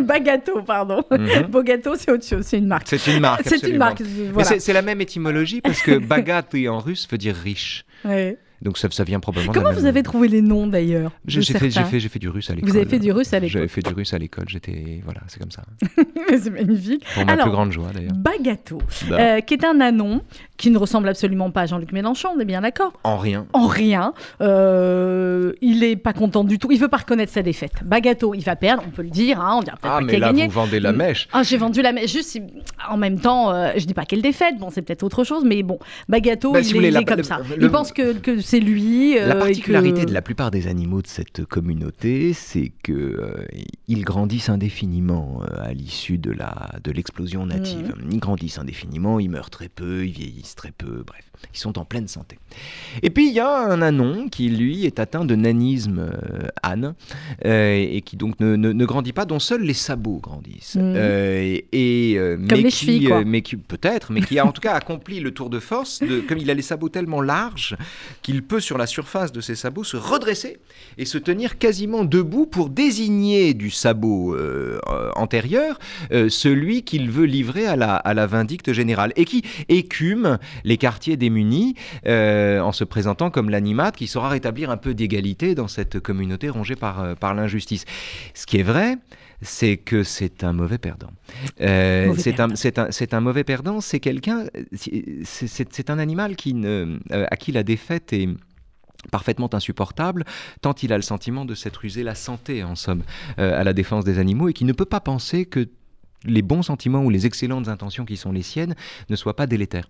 Bagato, pardon. Beau gâteau, c'est autre chose, c'est une marque. C'est une marque. *laughs* C'est une marque. Voilà. c'est- la même étymologie parce que *laughs* bagati en russe veut dire riche. Ouais. Donc ça, ça vient probablement de la Comment vous même- avez trouvé les noms d'ailleurs J'ai fait, fait, fait du russe à l'école. Vous avez fait du russe à l'école. J'avais fait du russe à l'école. J'étais, voilà, c'est comme ça. *laughs* c'est magnifique. Pour ma Alors, plus grande joie d'ailleurs. Bagato, Bah, euh, qui est un anon qui ne ressemble absolument pas à Jean-Luc Mélenchon, on est bien d'accord En rien. En rien. Euh, il est pas content du tout. Il veut pas reconnaître sa défaite. Bagato, il va perdre, on peut le dire. Hein, on dira Ah, mais là, gagné. vous vendez la mèche. Ah, j'ai vendu la mèche. Juste, en même temps, euh, je dis pas quelle défaite. Bon, c'est peut-être autre chose, mais bon, Bagato, Bah, il, si est, vous voulez, il la- est comme le- ça. le- il pense que, que c'est lui. euh, La et particularité que- de la plupart des animaux de cette communauté, c'est que euh, ils grandissent indéfiniment à l'issue de la de l'explosion native. Mm. Ils grandissent indéfiniment, ils meurent très peu, ils vieillissent très peu, bref, ils sont en pleine santé. Et puis il y a un anon qui lui est atteint de nanisme euh, âne euh, et qui donc ne, ne- ne grandit pas, dont seuls les sabots grandissent. Mm. Euh, et, et, euh, Comme mais les qui, chevilles, quoi. mais qui peut-être, mais qui a en tout *laughs* cas accompli le tour de force de, comme il a les sabots tellement larges qu'il peut sur la surface de ses sabots se redresser et se tenir quasiment debout pour désigner du sabot euh, antérieur celui qu'il veut livrer à la, à la vindicte générale et qui écume les quartiers démunis euh, en se présentant comme l'animate qui saura rétablir un peu d'égalité dans cette communauté rongée par, euh, par l'injustice. Ce qui est vrai, c'est que c'est un mauvais perdant. Euh, c'est un, mauvais perdant, c'est quelqu'un, c'est- un animal qui ne, à qui la défaite est parfaitement insupportable, tant il a le sentiment de s'être usé la santé, en somme, euh, à la défense des animaux, et qui ne peut pas penser que les bons sentiments ou les excellentes intentions qui sont les siennes ne soient pas délétères.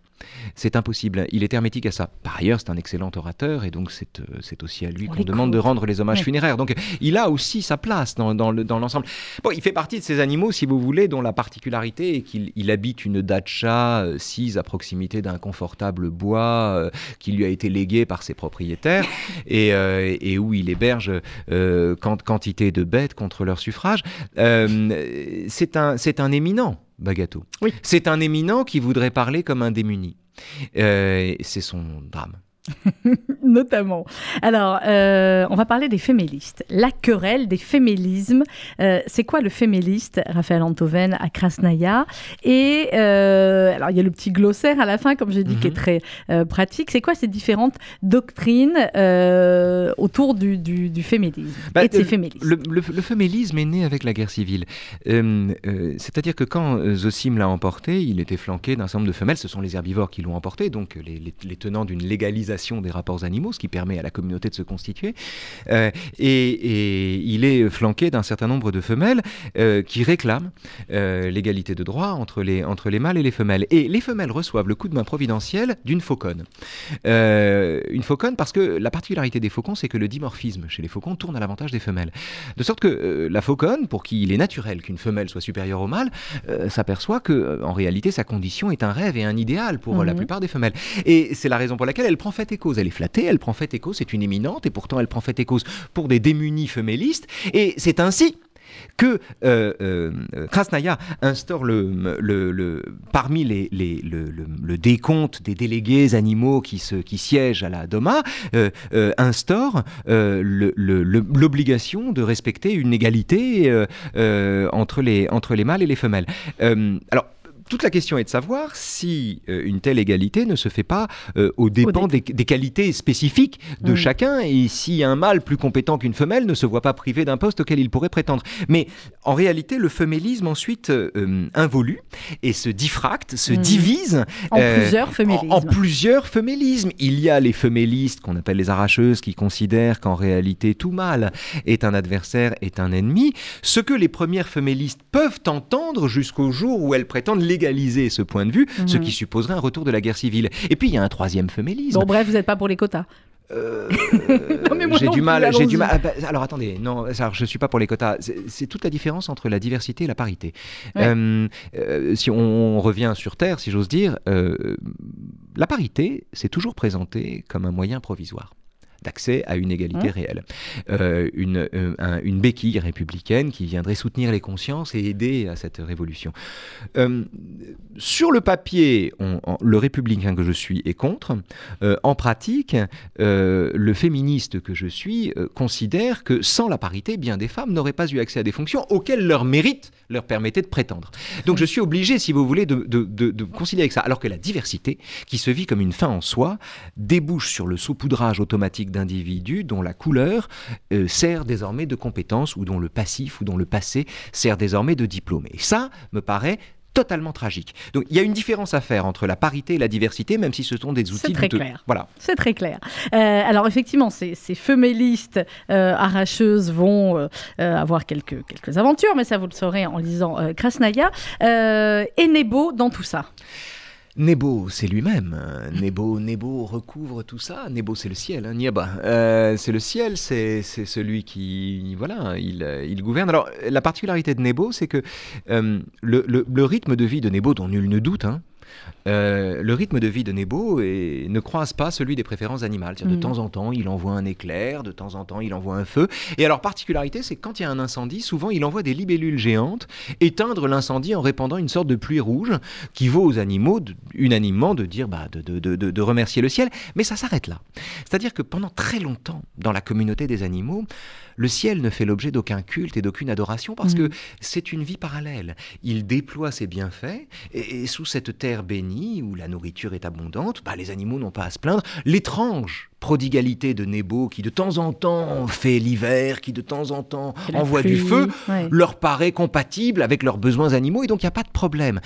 C'est impossible. Il est hermétique à ça. Par ailleurs, c'est un excellent orateur et donc c'est euh, c'est aussi à lui On qu'on demande de rendre les hommages Ouais. funéraires. Donc il a aussi sa place dans, dans le- dans l'ensemble. bon, il fait partie de ces animaux, si vous voulez, dont la particularité est qu'il il habite une dacha euh, sise à proximité d'un confortable bois euh, qui lui a été légué par ses propriétaires *laughs* et, euh, et où il héberge quant- quantité de bêtes contre leur suffrage. C'est un, c'est un éminent, Bagato. Oui. C'est un éminent qui voudrait parler comme un démuni. Euh, c'est son drame. *laughs* Notamment. Alors, euh, on va parler des fémélistes. La querelle des fémélismes. Euh, c'est quoi le féméliste, Raphaël Antoven, à Krasnaya? Et euh, alors, il y a le petit glossaire à la fin, comme j'ai dit, qui est Mhm. très pratique. C'est quoi ces différentes doctrines autour du, du, du féminisme Bah, et de ces féministes? Le, le, le fémélisme est né avec la guerre civile. C'est-à-dire que quand Zosim l'a emporté, il était flanqué d'un certain nombre de femelles. Ce sont les herbivores qui l'ont emporté, donc les, les- les tenants d'une légalisation des rapports animaux, ce qui permet à la communauté de se constituer. Euh, et, et il est flanqué d'un certain nombre de femelles euh, qui réclament euh, l'égalité de droit entre les, entre les mâles et les femelles. Et les femelles reçoivent le coup de main providentiel d'une fauconne. Une fauconne parce que la particularité des faucons, c'est que le dimorphisme chez les faucons tourne à l'avantage des femelles. De sorte que la fauconne, pour qui il est naturel qu'une femelle soit supérieure au mâle, s'aperçoit que en réalité sa condition est un rêve et un idéal pour euh, la Mhm. plupart des femelles. Et c'est la raison pour laquelle elle prend fait cause. Elle est flattée, elle prend fait et cause, c'est une éminente, et pourtant elle prend fait et cause pour des démunis femélistes. Et c'est ainsi que euh, euh, Krasnaya instaure le, parmi les, le, décompte des délégués animaux qui, se, qui siègent à la Doma, euh, instaure l'obligation de respecter une égalité entre, les, entre les mâles et les femelles. alors, toute la question est de savoir si euh, une telle égalité ne se fait pas euh, au dépens des, qualités spécifiques de mm. chacun et si un mâle plus compétent qu'une femelle ne se voit pas privé d'un poste auquel il pourrait prétendre. Mais en réalité, le femélisme ensuite euh, involue et se diffracte, se mm. divise en plusieurs fémélismes. En, plusieurs. Il y a les fémélistes qu'on appelle les arracheuses qui considèrent qu'en réalité tout mâle est un adversaire, est un ennemi. Ce que les premières fémélistes peuvent entendre jusqu'au jour où elles prétendent légaliser ce point de vue, ce mhm. qui supposerait un retour de la guerre civile. Et puis il y a un troisième féminisme. Bon bref, vous n'êtes pas pour les quotas. Euh, *laughs* j'ai du mal, j'ai du mal. Ah, bah, alors attendez, non, alors, je suis pas pour les quotas. C'est toute la différence entre la diversité et la parité. Euh, euh, si on, revient sur Terre, si j'ose dire, la parité, c'est toujours présenté comme un moyen provisoire d'accès à une égalité hein réelle. Euh, une, euh, une, béquille républicaine qui viendrait soutenir les consciences et aider à cette révolution. Euh, sur le papier, le républicain que je suis est contre. en pratique, le féministe que je suis considère que sans la parité, bien des femmes n'auraient pas eu accès à des fonctions auxquelles leur mérite leur permettait de prétendre. Donc je suis obligé, si vous voulez, de, de, de, de considérer que ça. Alors que la diversité, qui se vit comme une fin en soi, débouche sur le saupoudrage automatique d'individus dont la couleur euh, sert désormais de compétence ou dont le passif ou dont le passé sert désormais de diplôme. Et ça me paraît totalement tragique. Donc il y a une différence à faire entre la parité et la diversité, même si ce sont des outils. C'est très clair. Voilà. C'est très clair. Euh, alors effectivement, ces, ces femélistes euh, arracheuses vont avoir quelques, quelques aventures, mais ça vous le saurez en lisant Krasnaya. et Nebo dans tout ça? Nebo, c'est lui-même. Nebo, Nebo recouvre tout ça. Nebo, c'est le ciel. Hein, euh, c'est le ciel, c'est celui qui, voilà, il, gouverne. Alors, la particularité de Nebo, c'est que euh, le, rythme de vie de Nebo, dont nul ne doute, hein, euh, le rythme de vie de Nebo ne croise pas celui des préférences animales. De temps en temps, il envoie un éclair, de temps en temps, il envoie un feu. Et alors, particularité, c'est que quand il y a un incendie, souvent, il envoie des libellules géantes éteindre l'incendie en répandant une sorte de pluie rouge qui vaut aux animaux unanimement de dire, bah, de, de remercier le ciel. Mais ça s'arrête là. C'est-à-dire que pendant très longtemps, dans la communauté des animaux, le ciel ne fait l'objet d'aucun culte et d'aucune adoration parce que mm. c'est une vie parallèle. Il déploie ses bienfaits et, sous cette terre bénie où la nourriture est abondante, bah, les animaux n'ont pas à se plaindre. L'étrange prodigalité de Nebo qui de temps en temps fait l'hiver, qui de temps en temps envoie du feu, leur paraît compatible avec leurs besoins animaux et donc il n'y a pas de problème.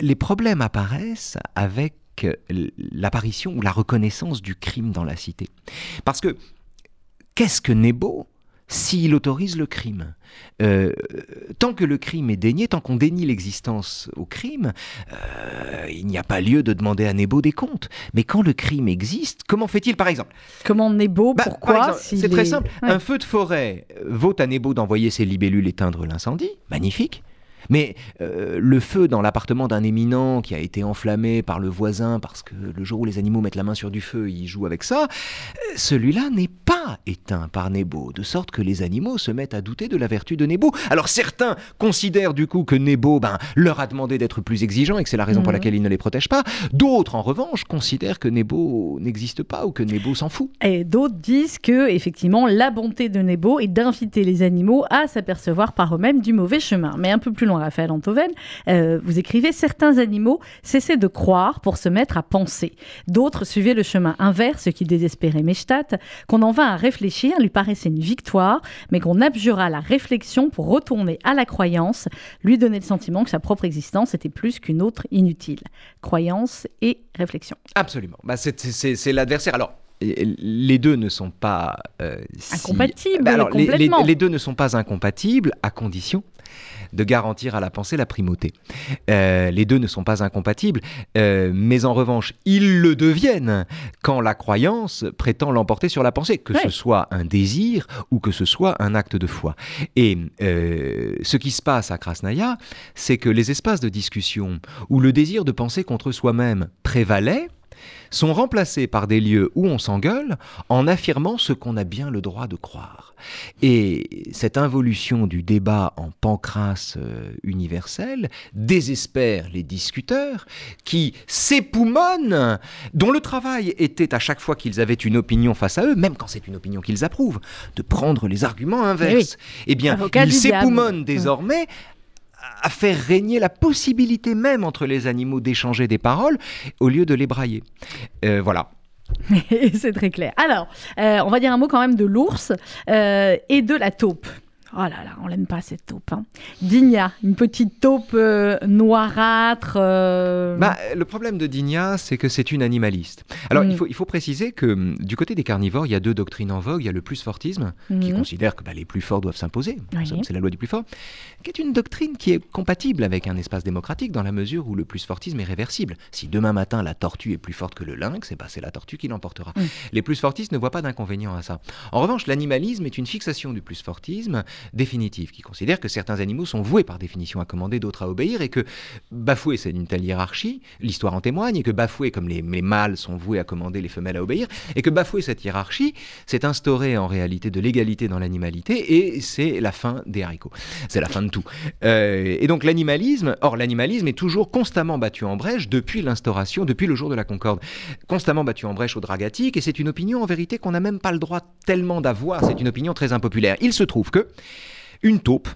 Les problèmes apparaissent avec l'apparition ou la reconnaissance du crime dans la cité. Parce que Qu'est-ce que Nebo s'il autorise le crime? Euh, tant que le crime est dénié, tant qu'on dénie l'existence au crime, euh, il n'y a pas lieu de demander à Nebo des comptes. Mais quand le crime existe, comment fait-il par exemple? Comment Nebo bah, Pourquoi C'est très simple. Un feu de forêt vaut à Nebo d'envoyer ses libellules éteindre l'incendie. Magnifique. Mais euh, le feu dans l'appartement d'un éminent qui a été enflammé par le voisin parce que le jour où les animaux mettent la main sur du feu, ils jouent avec ça, euh, celui-là n'est pas éteint par Nebo, de sorte que les animaux se mettent à douter de la vertu de Nebo. Alors certains considèrent du coup que Nebo ben, leur a demandé d'être plus exigeant et que c'est la raison pour mhm. laquelle il ne les protège pas. D'autres, en revanche, considèrent que Nebo n'existe pas ou que Nebo s'en fout. Et d'autres disent que, effectivement, la bonté de Nebo est d'inviter les animaux à s'apercevoir par eux-mêmes du mauvais chemin. Mais un peu plus loin, Raphaël Antoven, euh, vous écrivez Certains animaux cessaient de croire pour se mettre à penser. D'autres suivaient le chemin inverse qui désespérait Mechtat, qu'on en vint à réfléchir lui paraissait une victoire, mais qu'on abjura la réflexion pour retourner à la croyance, lui donner le sentiment que sa propre existence était plus qu'une autre inutile. Croyance et réflexion. Absolument. Bah, c'est l'adversaire. Alors, les deux ne sont pas euh, incompatibles. Bah, les, deux ne sont pas incompatibles à condition de garantir à la pensée la primauté. Euh, les deux ne sont pas incompatibles, euh, mais en revanche, ils le deviennent quand la croyance prétend l'emporter sur la pensée, que ce soit un désir ou que ce soit un acte de foi. Et euh, ce qui se passe à Krasnaya, c'est que les espaces de discussion où le désir de penser contre soi-même prévalait, sont remplacés par des lieux où on s'engueule en affirmant ce qu'on a bien le droit de croire. Et cette involution du débat en pancrace euh, universel désespère les discuteurs qui s'époumonnent, dont le travail était à chaque fois qu'ils avaient une opinion face à eux, même quand c'est une opinion qu'ils approuvent, de prendre les arguments inverses. Eh bien, ils s'époumonnent désormais à faire régner la possibilité même entre les animaux d'échanger des paroles au lieu de les brailler. Euh, voilà. *laughs* c'est très clair. Alors, euh, on va dire un mot quand même de l'ours euh, et de la taupe. Oh là là, on l'aime pas cette taupe. Hein. Digna, une petite taupe euh, noirâtre. euh, Bah, le problème de Digna, c'est que c'est une animaliste. Alors, Mm. il, faut, il faut préciser que hum, du côté des carnivores, il y a deux doctrines en vogue. Il y a le plus fortisme, qui mhm. considère que bah, les plus forts doivent s'imposer. Oui. C'est la loi du plus fort. Qui est une doctrine qui est compatible avec un espace démocratique dans la mesure où le plus fortisme est réversible. Si demain matin la tortue est plus forte que le lynx, ben, c'est la tortue qui l'emportera. Mm. Les plus fortistes ne voient pas d'inconvénient à ça. En revanche, l'animalisme est une fixation du plus fortisme définitive, qui considère que certains animaux sont voués par définition à commander, d'autres à obéir, et que bafouer c'est une telle hiérarchie, l'histoire en témoigne, et que bafouer comme les, les mâles sont voués à commander, les femelles à obéir, et que bafouer cette hiérarchie, c'est instaurer en réalité de l'égalité dans l'animalité, et c'est la fin des haricots. C'est la fin de tout. Euh, et donc l'animalisme, or l'animalisme est toujours constamment battu en brèche depuis l'instauration, depuis le jour de la Concorde, constamment battu en brèche au Dragatique, et c'est une opinion en vérité qu'on n'a même pas le droit tellement d'avoir, c'est une opinion très impopulaire. Il se trouve que une taupe,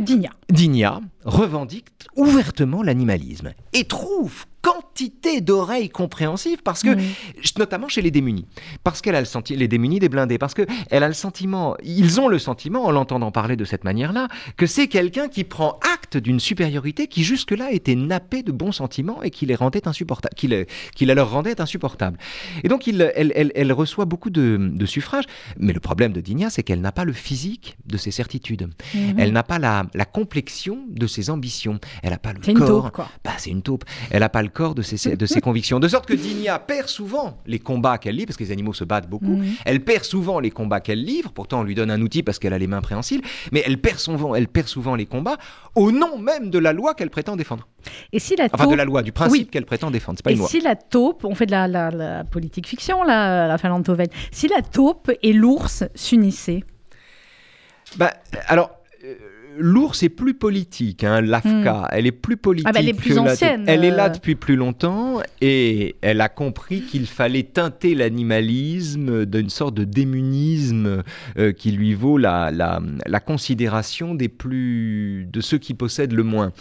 Digna. Digna, revendique ouvertement l'animalisme et trouve quantité d'oreilles compréhensives parce que Mhm. notamment chez les démunis parce qu'elle a le sentiment les démunis des blindés parce que elle a le sentiment ils ont le sentiment en l'entendant parler de cette manière-là que c'est quelqu'un qui prend acte d'une supériorité qui jusque-là était nappée de bons sentiments et qui les rendait insupportables qui, le- qui la leur rendait insupportable et donc il, elle, elle- elle reçoit beaucoup de, de suffrages mais le problème de Digna c'est qu'elle n'a pas le physique de ses certitudes Mhm. elle n'a pas la, la complexion de ses ambitions. Elle n'a pas le C'est une corps. taupe, quoi. Bah, c'est une taupe. Elle n'a pas le de ses, de ses convictions. De sorte que Digna perd souvent les combats qu'elle livre, parce que les animaux se battent beaucoup. Mhm. Elle perd souvent les combats qu'elle livre. Pourtant, on lui donne un outil parce qu'elle a les mains préhensiles. Mais elle perd souvent, elle perd souvent les combats au nom même de la loi qu'elle prétend défendre. Et si la Enfin, de la loi, du principe Oui. qu'elle prétend défendre. Pas Et une loi. si la taupe, on fait de la, la- la politique fiction, là, la Finlande Tauven, si la taupe et l'ours s'unissaient Bah, alors. L'ours est plus politique, hein, l'AFCA, elle est plus politique. Hmm. Ah bah, elle est plus que ancienne. Elle est là euh. depuis plus longtemps et elle a compris qu'il fallait teinter l'animalisme d'une sorte de démunisme euh, qui lui vaut la, la, la considération des plus de ceux qui possèdent le moins.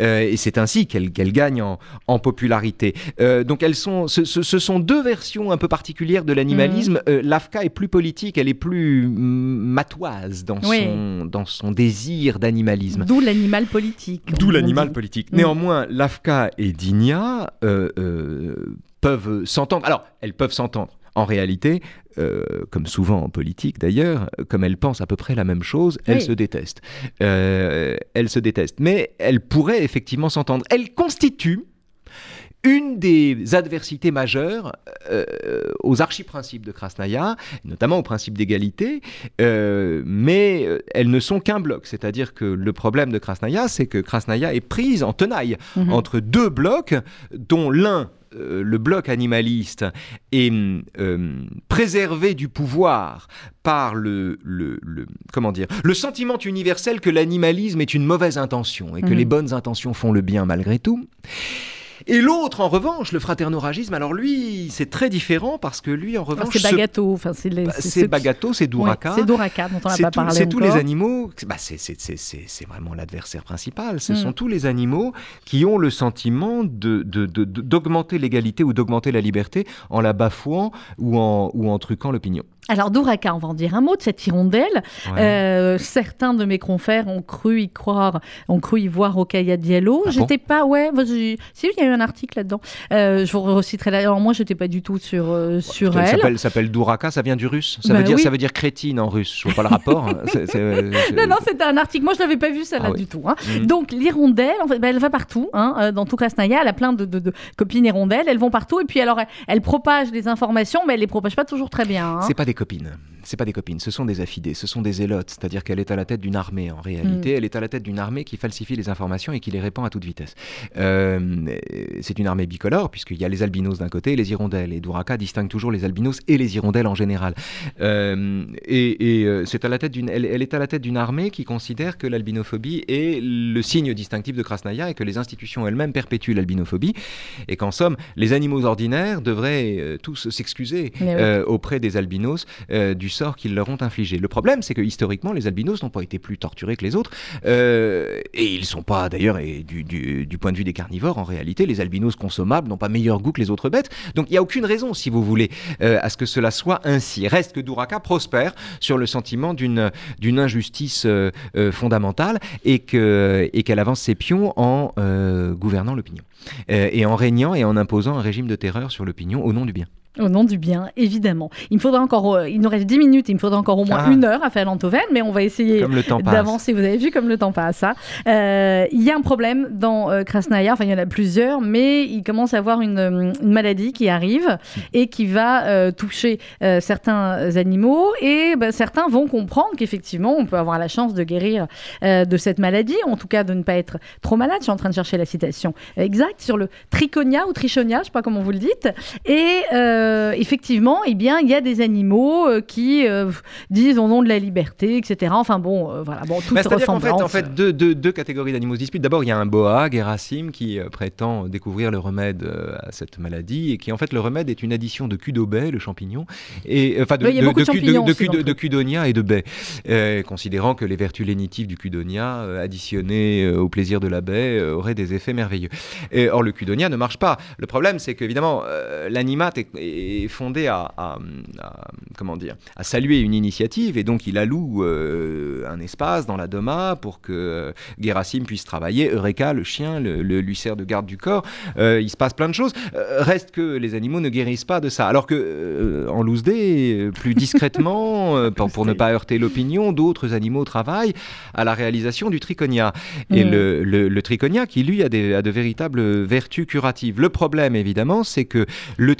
Euh, et c'est ainsi qu'elle gagne en, en popularité. Euh, donc elles sont, ce, ce- sont deux versions un peu particulières de l'animalisme. Euh, L'AFCA est plus politique, elle est plus mm, matoise dans, Oui. son, dans son désir d'animalisme. D'où l'animal politique. D'où l'animal politique. Mm. Néanmoins, l'AFCA et Digna euh, euh, peuvent s'entendre. Alors, elles peuvent s'entendre. En réalité, euh, comme souvent en politique d'ailleurs, comme elles pensent à peu près la même chose, elles Oui. se détestent. Elles se détestent. Mais elles pourraient effectivement s'entendre. Elles constituent une des adversités majeures euh, aux archiprincipes de Krasnaya, notamment au principe d'égalité, euh, mais euh, elles ne sont qu'un bloc. C'est-à-dire que le problème de Krasnaya, c'est que Krasnaya est prise en tenaille Mhm. entre deux blocs, dont l'un euh, le bloc animaliste est euh, préservé du pouvoir par le, le, le- comment dire le sentiment universel que l'animalisme est une mauvaise intention et que Mhm. les bonnes intentions font le bien malgré tout. Et l'autre, en revanche, le fraternoragisme, alors lui, c'est très différent parce que lui, en revanche, c'est Bagato. Enfin, c'est les- bah, c'est Bagato, c'est Douraka. c'est Doraka dont on n'a pas parlé c'est tous les animaux, bah, c'est- vraiment l'adversaire principal. Ce Mm. sont tous les animaux qui ont le sentiment de- de- de- de- d'augmenter l'égalité ou d'augmenter la liberté en la bafouant ou en, ou en truquant l'opinion. Alors, Doraka, on va en dire un mot de cette hirondelle. Ouais. Euh, certains de mes confrères ont cru y croire, ont cru y voir Okaya Diallo. Ah j'étais pas, ouais, si, il y a eu un article là-dedans. Euh, je vous reciterai là. Alors, moi, j'étais pas du tout sur, euh, sur Elle elle. s'appelle- s'appelle Douraka, ça vient du russe. Ça, Bah veut dire, oui. ça veut dire crétine en russe. Je vois pas le rapport. hein. C'est- c'est- *laughs* c'est- Non, non, c'était un article. Moi, je l'avais pas vu celle-là Ah oui. du tout. hein. Mhm. Donc, l'hirondelle, en fait, bah, elle va partout, hein, euh, dans tout Krasnaya. Elle a plein de, de- de copines hirondelles. Elles vont partout. Et puis, alors, elle, elle propage des informations, mais elle les propage pas toujours très bien. hein. C'est pas des copines. C'est pas des copines, ce sont des affidés, ce sont des zélotes, c'est-à-dire qu'elle est à la tête d'une armée en réalité, elle est à la tête d'une armée qui falsifie les informations et qui les répand à toute vitesse. Euh, c'est une armée bicolore puisqu'il y a les albinos d'un côté et les hirondelles, et Douraka distingue toujours les albinos et les hirondelles en général. Euh, et, et, euh, c'est à la tête d'une, elle, elle est à la tête d'une armée qui considère que l'albinophobie est le signe distinctif de Krasnaya et que les institutions elles-mêmes perpétuent l'albinophobie et qu'en somme, les animaux ordinaires devraient tous s'excuser oui. euh, auprès des albinos du sort qu'ils leur ont infligé. Le problème, c'est que historiquement, les albinos n'ont pas été plus torturés que les autres, euh, et ils sont pas d'ailleurs, et du, point de vue des carnivores, en réalité, les albinos consommables n'ont pas meilleur goût que les autres bêtes. Donc il n'y a aucune raison, si vous voulez, euh, à ce que cela soit ainsi. Reste que Duraka prospère sur le sentiment d'une injustice euh, fondamentale et et qu'elle avance ses pions en gouvernant l'opinion et en régnant et en imposant un régime de terreur sur l'opinion au nom du bien. Au nom du bien, évidemment. Il me faudra encore, euh, il nous reste 10 minutes, il me faudra encore au moins Ah. une heure à faire l'Antoven, mais on va essayer d'avancer. Vous avez vu comme le temps passe. hein. Euh, Il y a un problème dans euh, Krasnaya, enfin il y en a plusieurs, mais il commence à avoir une, une maladie qui arrive et qui va euh, toucher certains animaux et ben, certains vont comprendre qu'effectivement on peut avoir la chance de guérir de cette maladie, en tout cas de ne pas être trop malade. Je suis en train de chercher la citation exacte sur le trichonia ou trichonia, je sais pas comment vous le dites. Et euh, effectivement, eh bien, il y a des animaux euh, qui euh, disent au nom de la liberté, etc. Enfin bon, voilà, bon, toute Bah, C'est-à-dire qu'en fait, ressemblance. en fait deux, deux- deux catégories d'animaux se disputent. D'abord, il y a un boa, Gerasim, qui prétend découvrir le remède à cette maladie et qui, en fait, le remède est une addition de cul d'obet, le champignon, et enfin de, de- de de cudonia et de baie, considérant que les vertus lénitives du cudonia, additionnées au plaisir de la baie, auraient des effets merveilleux. Et, or, le cudonia ne marche pas. Le problème, c'est qu'évidemment, euh, l'animat est, est fondé à, à- à- comment dire, à saluer une initiative, et donc il alloue euh, un espace dans la doma pour que euh, Gerasim puisse travailler. Eureka, le chien, le, le- lui sert de garde du corps. Euh, il se passe plein de choses. Reste que les animaux ne guérissent pas de ça. Alors que en loose day, plus discrètement, *laughs* pour, pour ne pas heurter l'opinion, d'autres animaux travaillent à la réalisation du trichonia. Et Mm. le, le- le trichonia, qui lui a, des, a de véritables vertus curatives. Le problème, évidemment, c'est que le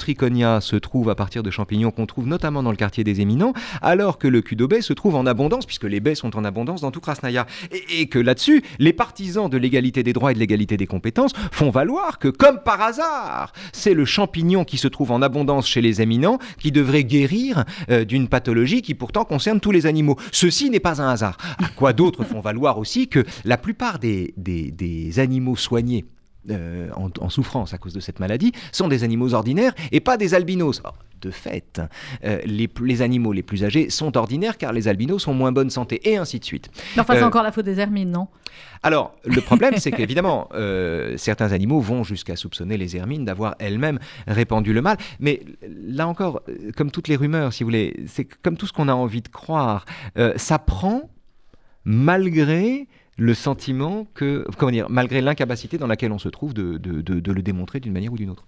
se trouve à partir de champignons qu'on trouve notamment dans le quartier des éminents, alors que le baie se trouve en abondance, puisque les baies sont en abondance dans tout Krasnaya. Et, que là-dessus, les partisans de l'égalité des droits et de l'égalité des compétences font valoir que, comme par hasard, c'est le champignon qui se trouve en abondance chez les éminents qui devrait guérir euh, d'une pathologie qui pourtant concerne tous les animaux. Ceci n'est pas un hasard. À quoi d'autres font valoir aussi que la plupart des- des animaux soignés euh, en, en souffrance à cause de cette maladie sont des animaux ordinaires et pas des albinos. Or, de fait, euh, les, les animaux les plus âgés sont ordinaires car les albinos sont moins bonne santé et ainsi de suite. Mais Enfin, c'est Euh, encore la faute des hermines, non? Alors, le problème, c'est *laughs* qu'évidemment, certains animaux vont jusqu'à soupçonner les hermines d'avoir elles-mêmes répandu le mal. Mais là encore, comme toutes les rumeurs, si vous voulez, c'est comme tout ce qu'on a envie de croire, ça prend malgré le sentiment que, comment dire, malgré l'incapacité dans laquelle on se trouve de, de- de- de le démontrer d'une manière ou d'une autre.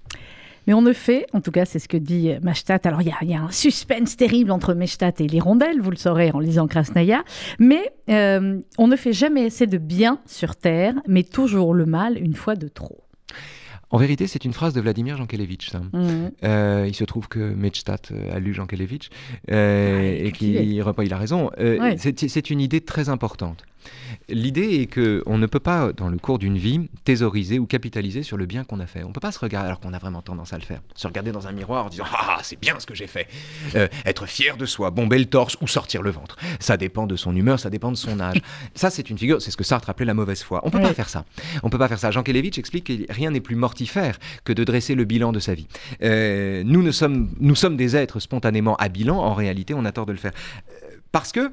Mais on ne fait, en tout cas, c'est ce que dit Mashtat. Alors, il y, a- il y a un suspense terrible entre Mashtat et l'hirondelle, vous le saurez en lisant Krasnaya. Mais euh, on ne fait jamais assez de bien sur Terre, mais toujours le mal une fois de trop. En vérité, c'est une phrase de Vladimir Jankélévitch. Mhm. Euh, il se trouve que Medstadt euh, a lu Jankélévitch euh, Ouais, et qu'il il a raison. Euh, Ouais. C'est une idée très importante. L'idée est que on ne peut pas, dans le cours d'une vie, thésauriser ou capitaliser sur le bien qu'on a fait. On ne peut pas se regarder, alors qu'on a vraiment tendance à le faire, se regarder dans un miroir en disant Ah, c'est bien ce que j'ai fait. Euh, être fier de soi, bomber le torse ou sortir le ventre. Ça dépend de son humeur, ça dépend de son âge. *laughs* ça, c'est une figure, c'est ce que Sartre appelait la mauvaise foi. On peut Ouais. pas faire ça. On peut pas faire ça. Jean Kelevitch explique que rien n'est plus mortifère que de dresser le bilan de sa vie. Euh, nous, ne sommes, nous sommes des êtres spontanément à bilan. En réalité, on a tort de le faire. Euh, parce que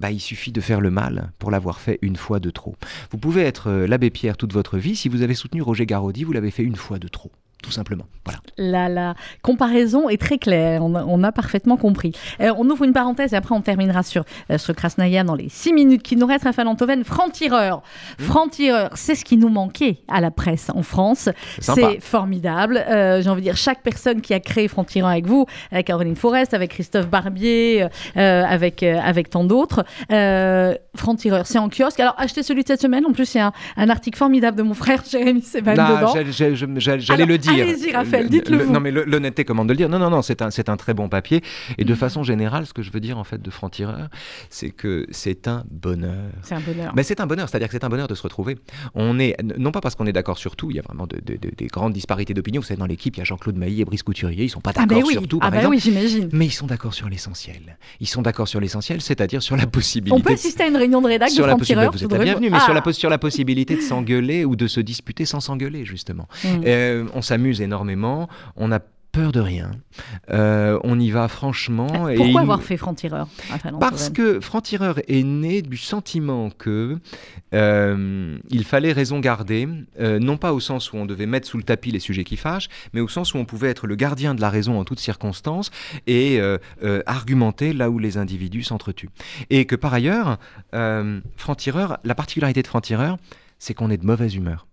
bah, il suffit de faire le mal pour l'avoir fait une fois de trop. Vous pouvez être euh, l'abbé Pierre toute votre vie. Si vous avez soutenu Roger Garaudy, vous l'avez fait une fois de trop. Tout simplement. Voilà. La, la comparaison est très claire, on a, on a parfaitement compris. Euh, on ouvre une parenthèse et après on terminera sur, euh, sur Krasnaya dans les six minutes qui nous restent. Raphaël Antoven, franc-tireur. Franc-tireur, c'est ce qui nous manquait à la presse en France. C'est formidable. Euh, J'ai envie de dire, chaque personne qui a créé Franc-tireur avec vous, avec Caroline Forest, avec Christophe Barbier, euh, avec, avec tant d'autres, Franc-tireur, c'est en kiosque. Alors achetez celui de cette semaine. En plus, il y a un, un article formidable de mon frère *laughs* Jérémy Seban dedans. j'allais- le dire. Dire. Allez-y, Raphaël, Le- dites-le. Non, mais l'honnêteté commande de le dire. Non, non, non, c'est un, c'est un très bon papier. Et de façon générale, ce que je veux dire en fait de franc-tireur, c'est que c'est un bonheur. C'est un bonheur. Mais c'est un bonheur, c'est-à-dire que c'est un bonheur de se retrouver. On est, non pas parce qu'on est d'accord sur tout, il y a vraiment de- de- de- des grandes disparités d'opinion. Vous savez, dans l'équipe, il y a Jean-Claude Mailly et Brice Couturier, ils sont pas ah d'accord ben oui, sur tout, ah par ben exemple. oui, j'imagine. Mais ils sont d'accord sur l'essentiel. Ils sont d'accord sur l'essentiel, c'est-à-dire sur la possibilité. On peut assister à une réunion de rédac de sur vous êtes la bienvenue, mais sur, la, Ah. sur la possibilité de s'engueuler ou de se disputer sans s'engueuler, justement. Mm. Euh, on s'amuse énormément, on a peur de rien, Euh, on y va franchement. et Pourquoi il- avoir fait franc-tireur parce que Franc-Tireur est né du sentiment que euh, il fallait raison garder, euh, non pas au sens où on devait mettre sous le tapis les sujets qui fâchent, mais au sens où on pouvait être le gardien de la raison en toutes circonstances et euh, euh, argumenter là où les individus s'entretuent. Et que par ailleurs, euh, Franc-Tireur, la particularité de Franc-Tireur, c'est qu'on est de mauvaise humeur.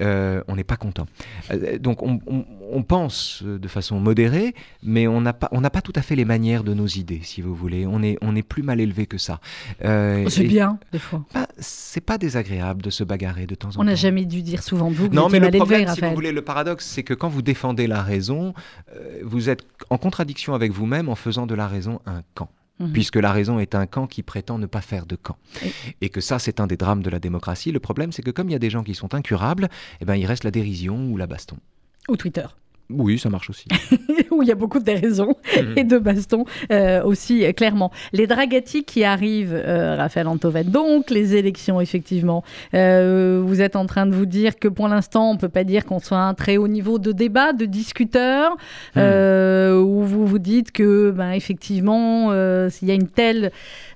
Euh, on n'est pas content. Euh, donc on, on- on pense de façon modérée, mais on n'a pas, on n'a pas tout à fait les manières de nos idées, si vous voulez. On est, on est plus mal élevé que ça. Euh, C'est bien, des fois. bah, c'est pas désagréable de se bagarrer de temps en temps. On n'a jamais dû dire souvent vous Non, mais le élevé, problème, si vous voulez, le paradoxe, c'est que quand vous défendez la raison, vous êtes en contradiction avec vous-même en faisant de la raison un camp. Mhm. Puisque la raison est un camp qui prétend ne pas faire de camp. Et- Et que ça, c'est un des drames de la démocratie. Le problème, c'est que comme il y a des gens qui sont incurables, eh ben, il reste la dérision ou la baston. Ou Twitter, Oui, ça marche aussi. *laughs* où il y a beaucoup de déraisons Mhm. et de bastons euh, aussi, clairement. Les Dragati qui arrivent, euh, Raphaël Antoven, donc les élections, effectivement. Euh, vous êtes en train de vous dire que pour l'instant, on ne peut pas dire qu'on soit à un très haut niveau de débat, de discuteurs, Hmm. euh, où vous vous dites que, ben, effectivement, s'il y a une telle,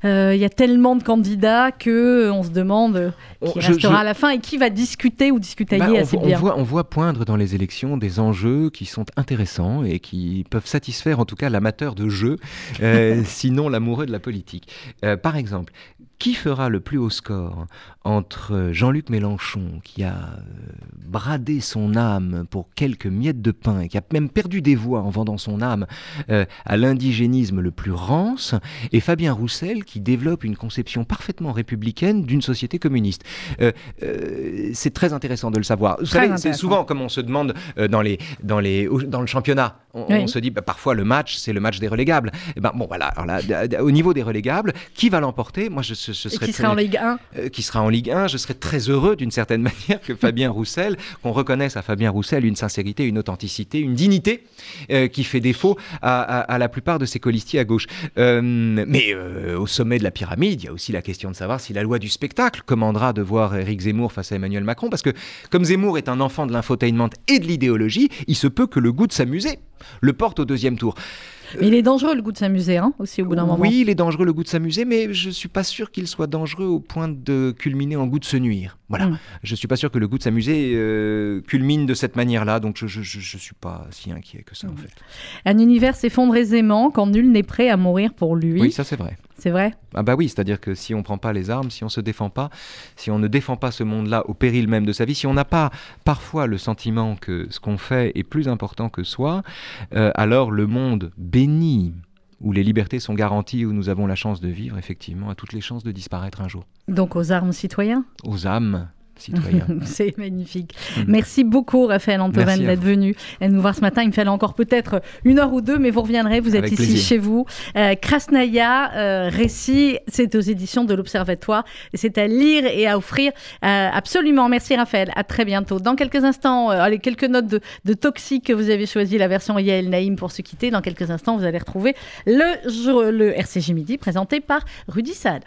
il y a tellement de candidats que euh, on se demande qui On- je- restera je- à la fin et qui va discuter ou discutailler Bah, on, assez on bien. voit, on voit poindre dans les élections des enjeux qui sont intéressants et qui peuvent satisfaire en tout cas l'amateur de jeu, euh, *laughs* sinon l'amoureux de la politique. Euh, par exemple, qui fera le plus haut score entre Jean-Luc Mélenchon, qui a euh, bradé son âme pour quelques miettes de pain et qui a même perdu des voix en vendant son âme euh, à l'indigénisme le plus rance, et Fabien Roussel, qui développe une conception parfaitement républicaine d'une société communiste Euh, euh, C'est très intéressant de le savoir. Vous Très savez, c'est souvent comme on se demande euh, dans, les, dans, les, au- dans le championnat. On, Oui. on se dit bah, parfois le match, c'est le match des relégables. Et ben, bon, voilà. Alors là, au niveau des relégables, qui va l'emporter? Moi, je, je, serais qui très- sera en Ligue 1 euh, qui sera en Ligue 1, je serais très heureux d'une certaine *laughs* manière que Fabien Roussel, qu'on reconnaisse à Fabien Roussel une sincérité, une authenticité, une dignité euh, qui fait défaut à, à- à la plupart de ses colistiers à gauche. Euh, mais au sommet de la pyramide, il y a aussi la question de savoir si la loi du spectacle commandera de voir Éric Zemmour face à Emmanuel Macron, parce que comme Zemmour est un enfant de l'infotainment et de l'idéologie, il se peut que le goût de s'amuser le porte au deuxième tour. Mais il est dangereux le goût de s'amuser, hein, aussi au bout d'un moment. Oui, il est dangereux le goût de s'amuser, mais je suis pas sûr qu'il soit dangereux au point de culminer en goût de se nuire. Voilà. Mm. Je suis pas sûr que le goût de s'amuser euh, culmine de cette manière-là, donc je, je suis pas si inquiet que ça Mm. en fait. Un univers s'effondre aisément quand nul n'est prêt à mourir pour lui. Oui, ça c'est vrai. C'est vrai? Ah bah oui, c'est-à-dire que si on prend pas les armes, si on se défend pas, si on ne défend pas ce monde-là au péril même de sa vie, si on n'a pas parfois le sentiment que ce qu'on fait est plus important que soi, euh, alors le monde béni où les libertés sont garanties, où nous avons la chance de vivre, effectivement, a toutes les chances de disparaître un jour. Donc aux armes citoyens? Aux âmes *laughs* C'est magnifique. Mm. Merci beaucoup Raphaël Antoven d'être venu nous voir ce matin. Il me fallait encore peut-être une heure ou deux, mais vous reviendrez. Vous êtes Avec ici plaisir. chez vous. Euh, Krasnaya, euh, récit, c'est aux éditions de l'Observatoire. C'est à lire et à offrir euh, absolument. Merci Raphaël. À très bientôt. Dans quelques instants, allez, quelques notes de, de Toxique que vous avez choisi la version Yael Naïm pour se quitter. Dans quelques instants, vous allez retrouver le, le RCJ Midi présenté par Rudy Saad.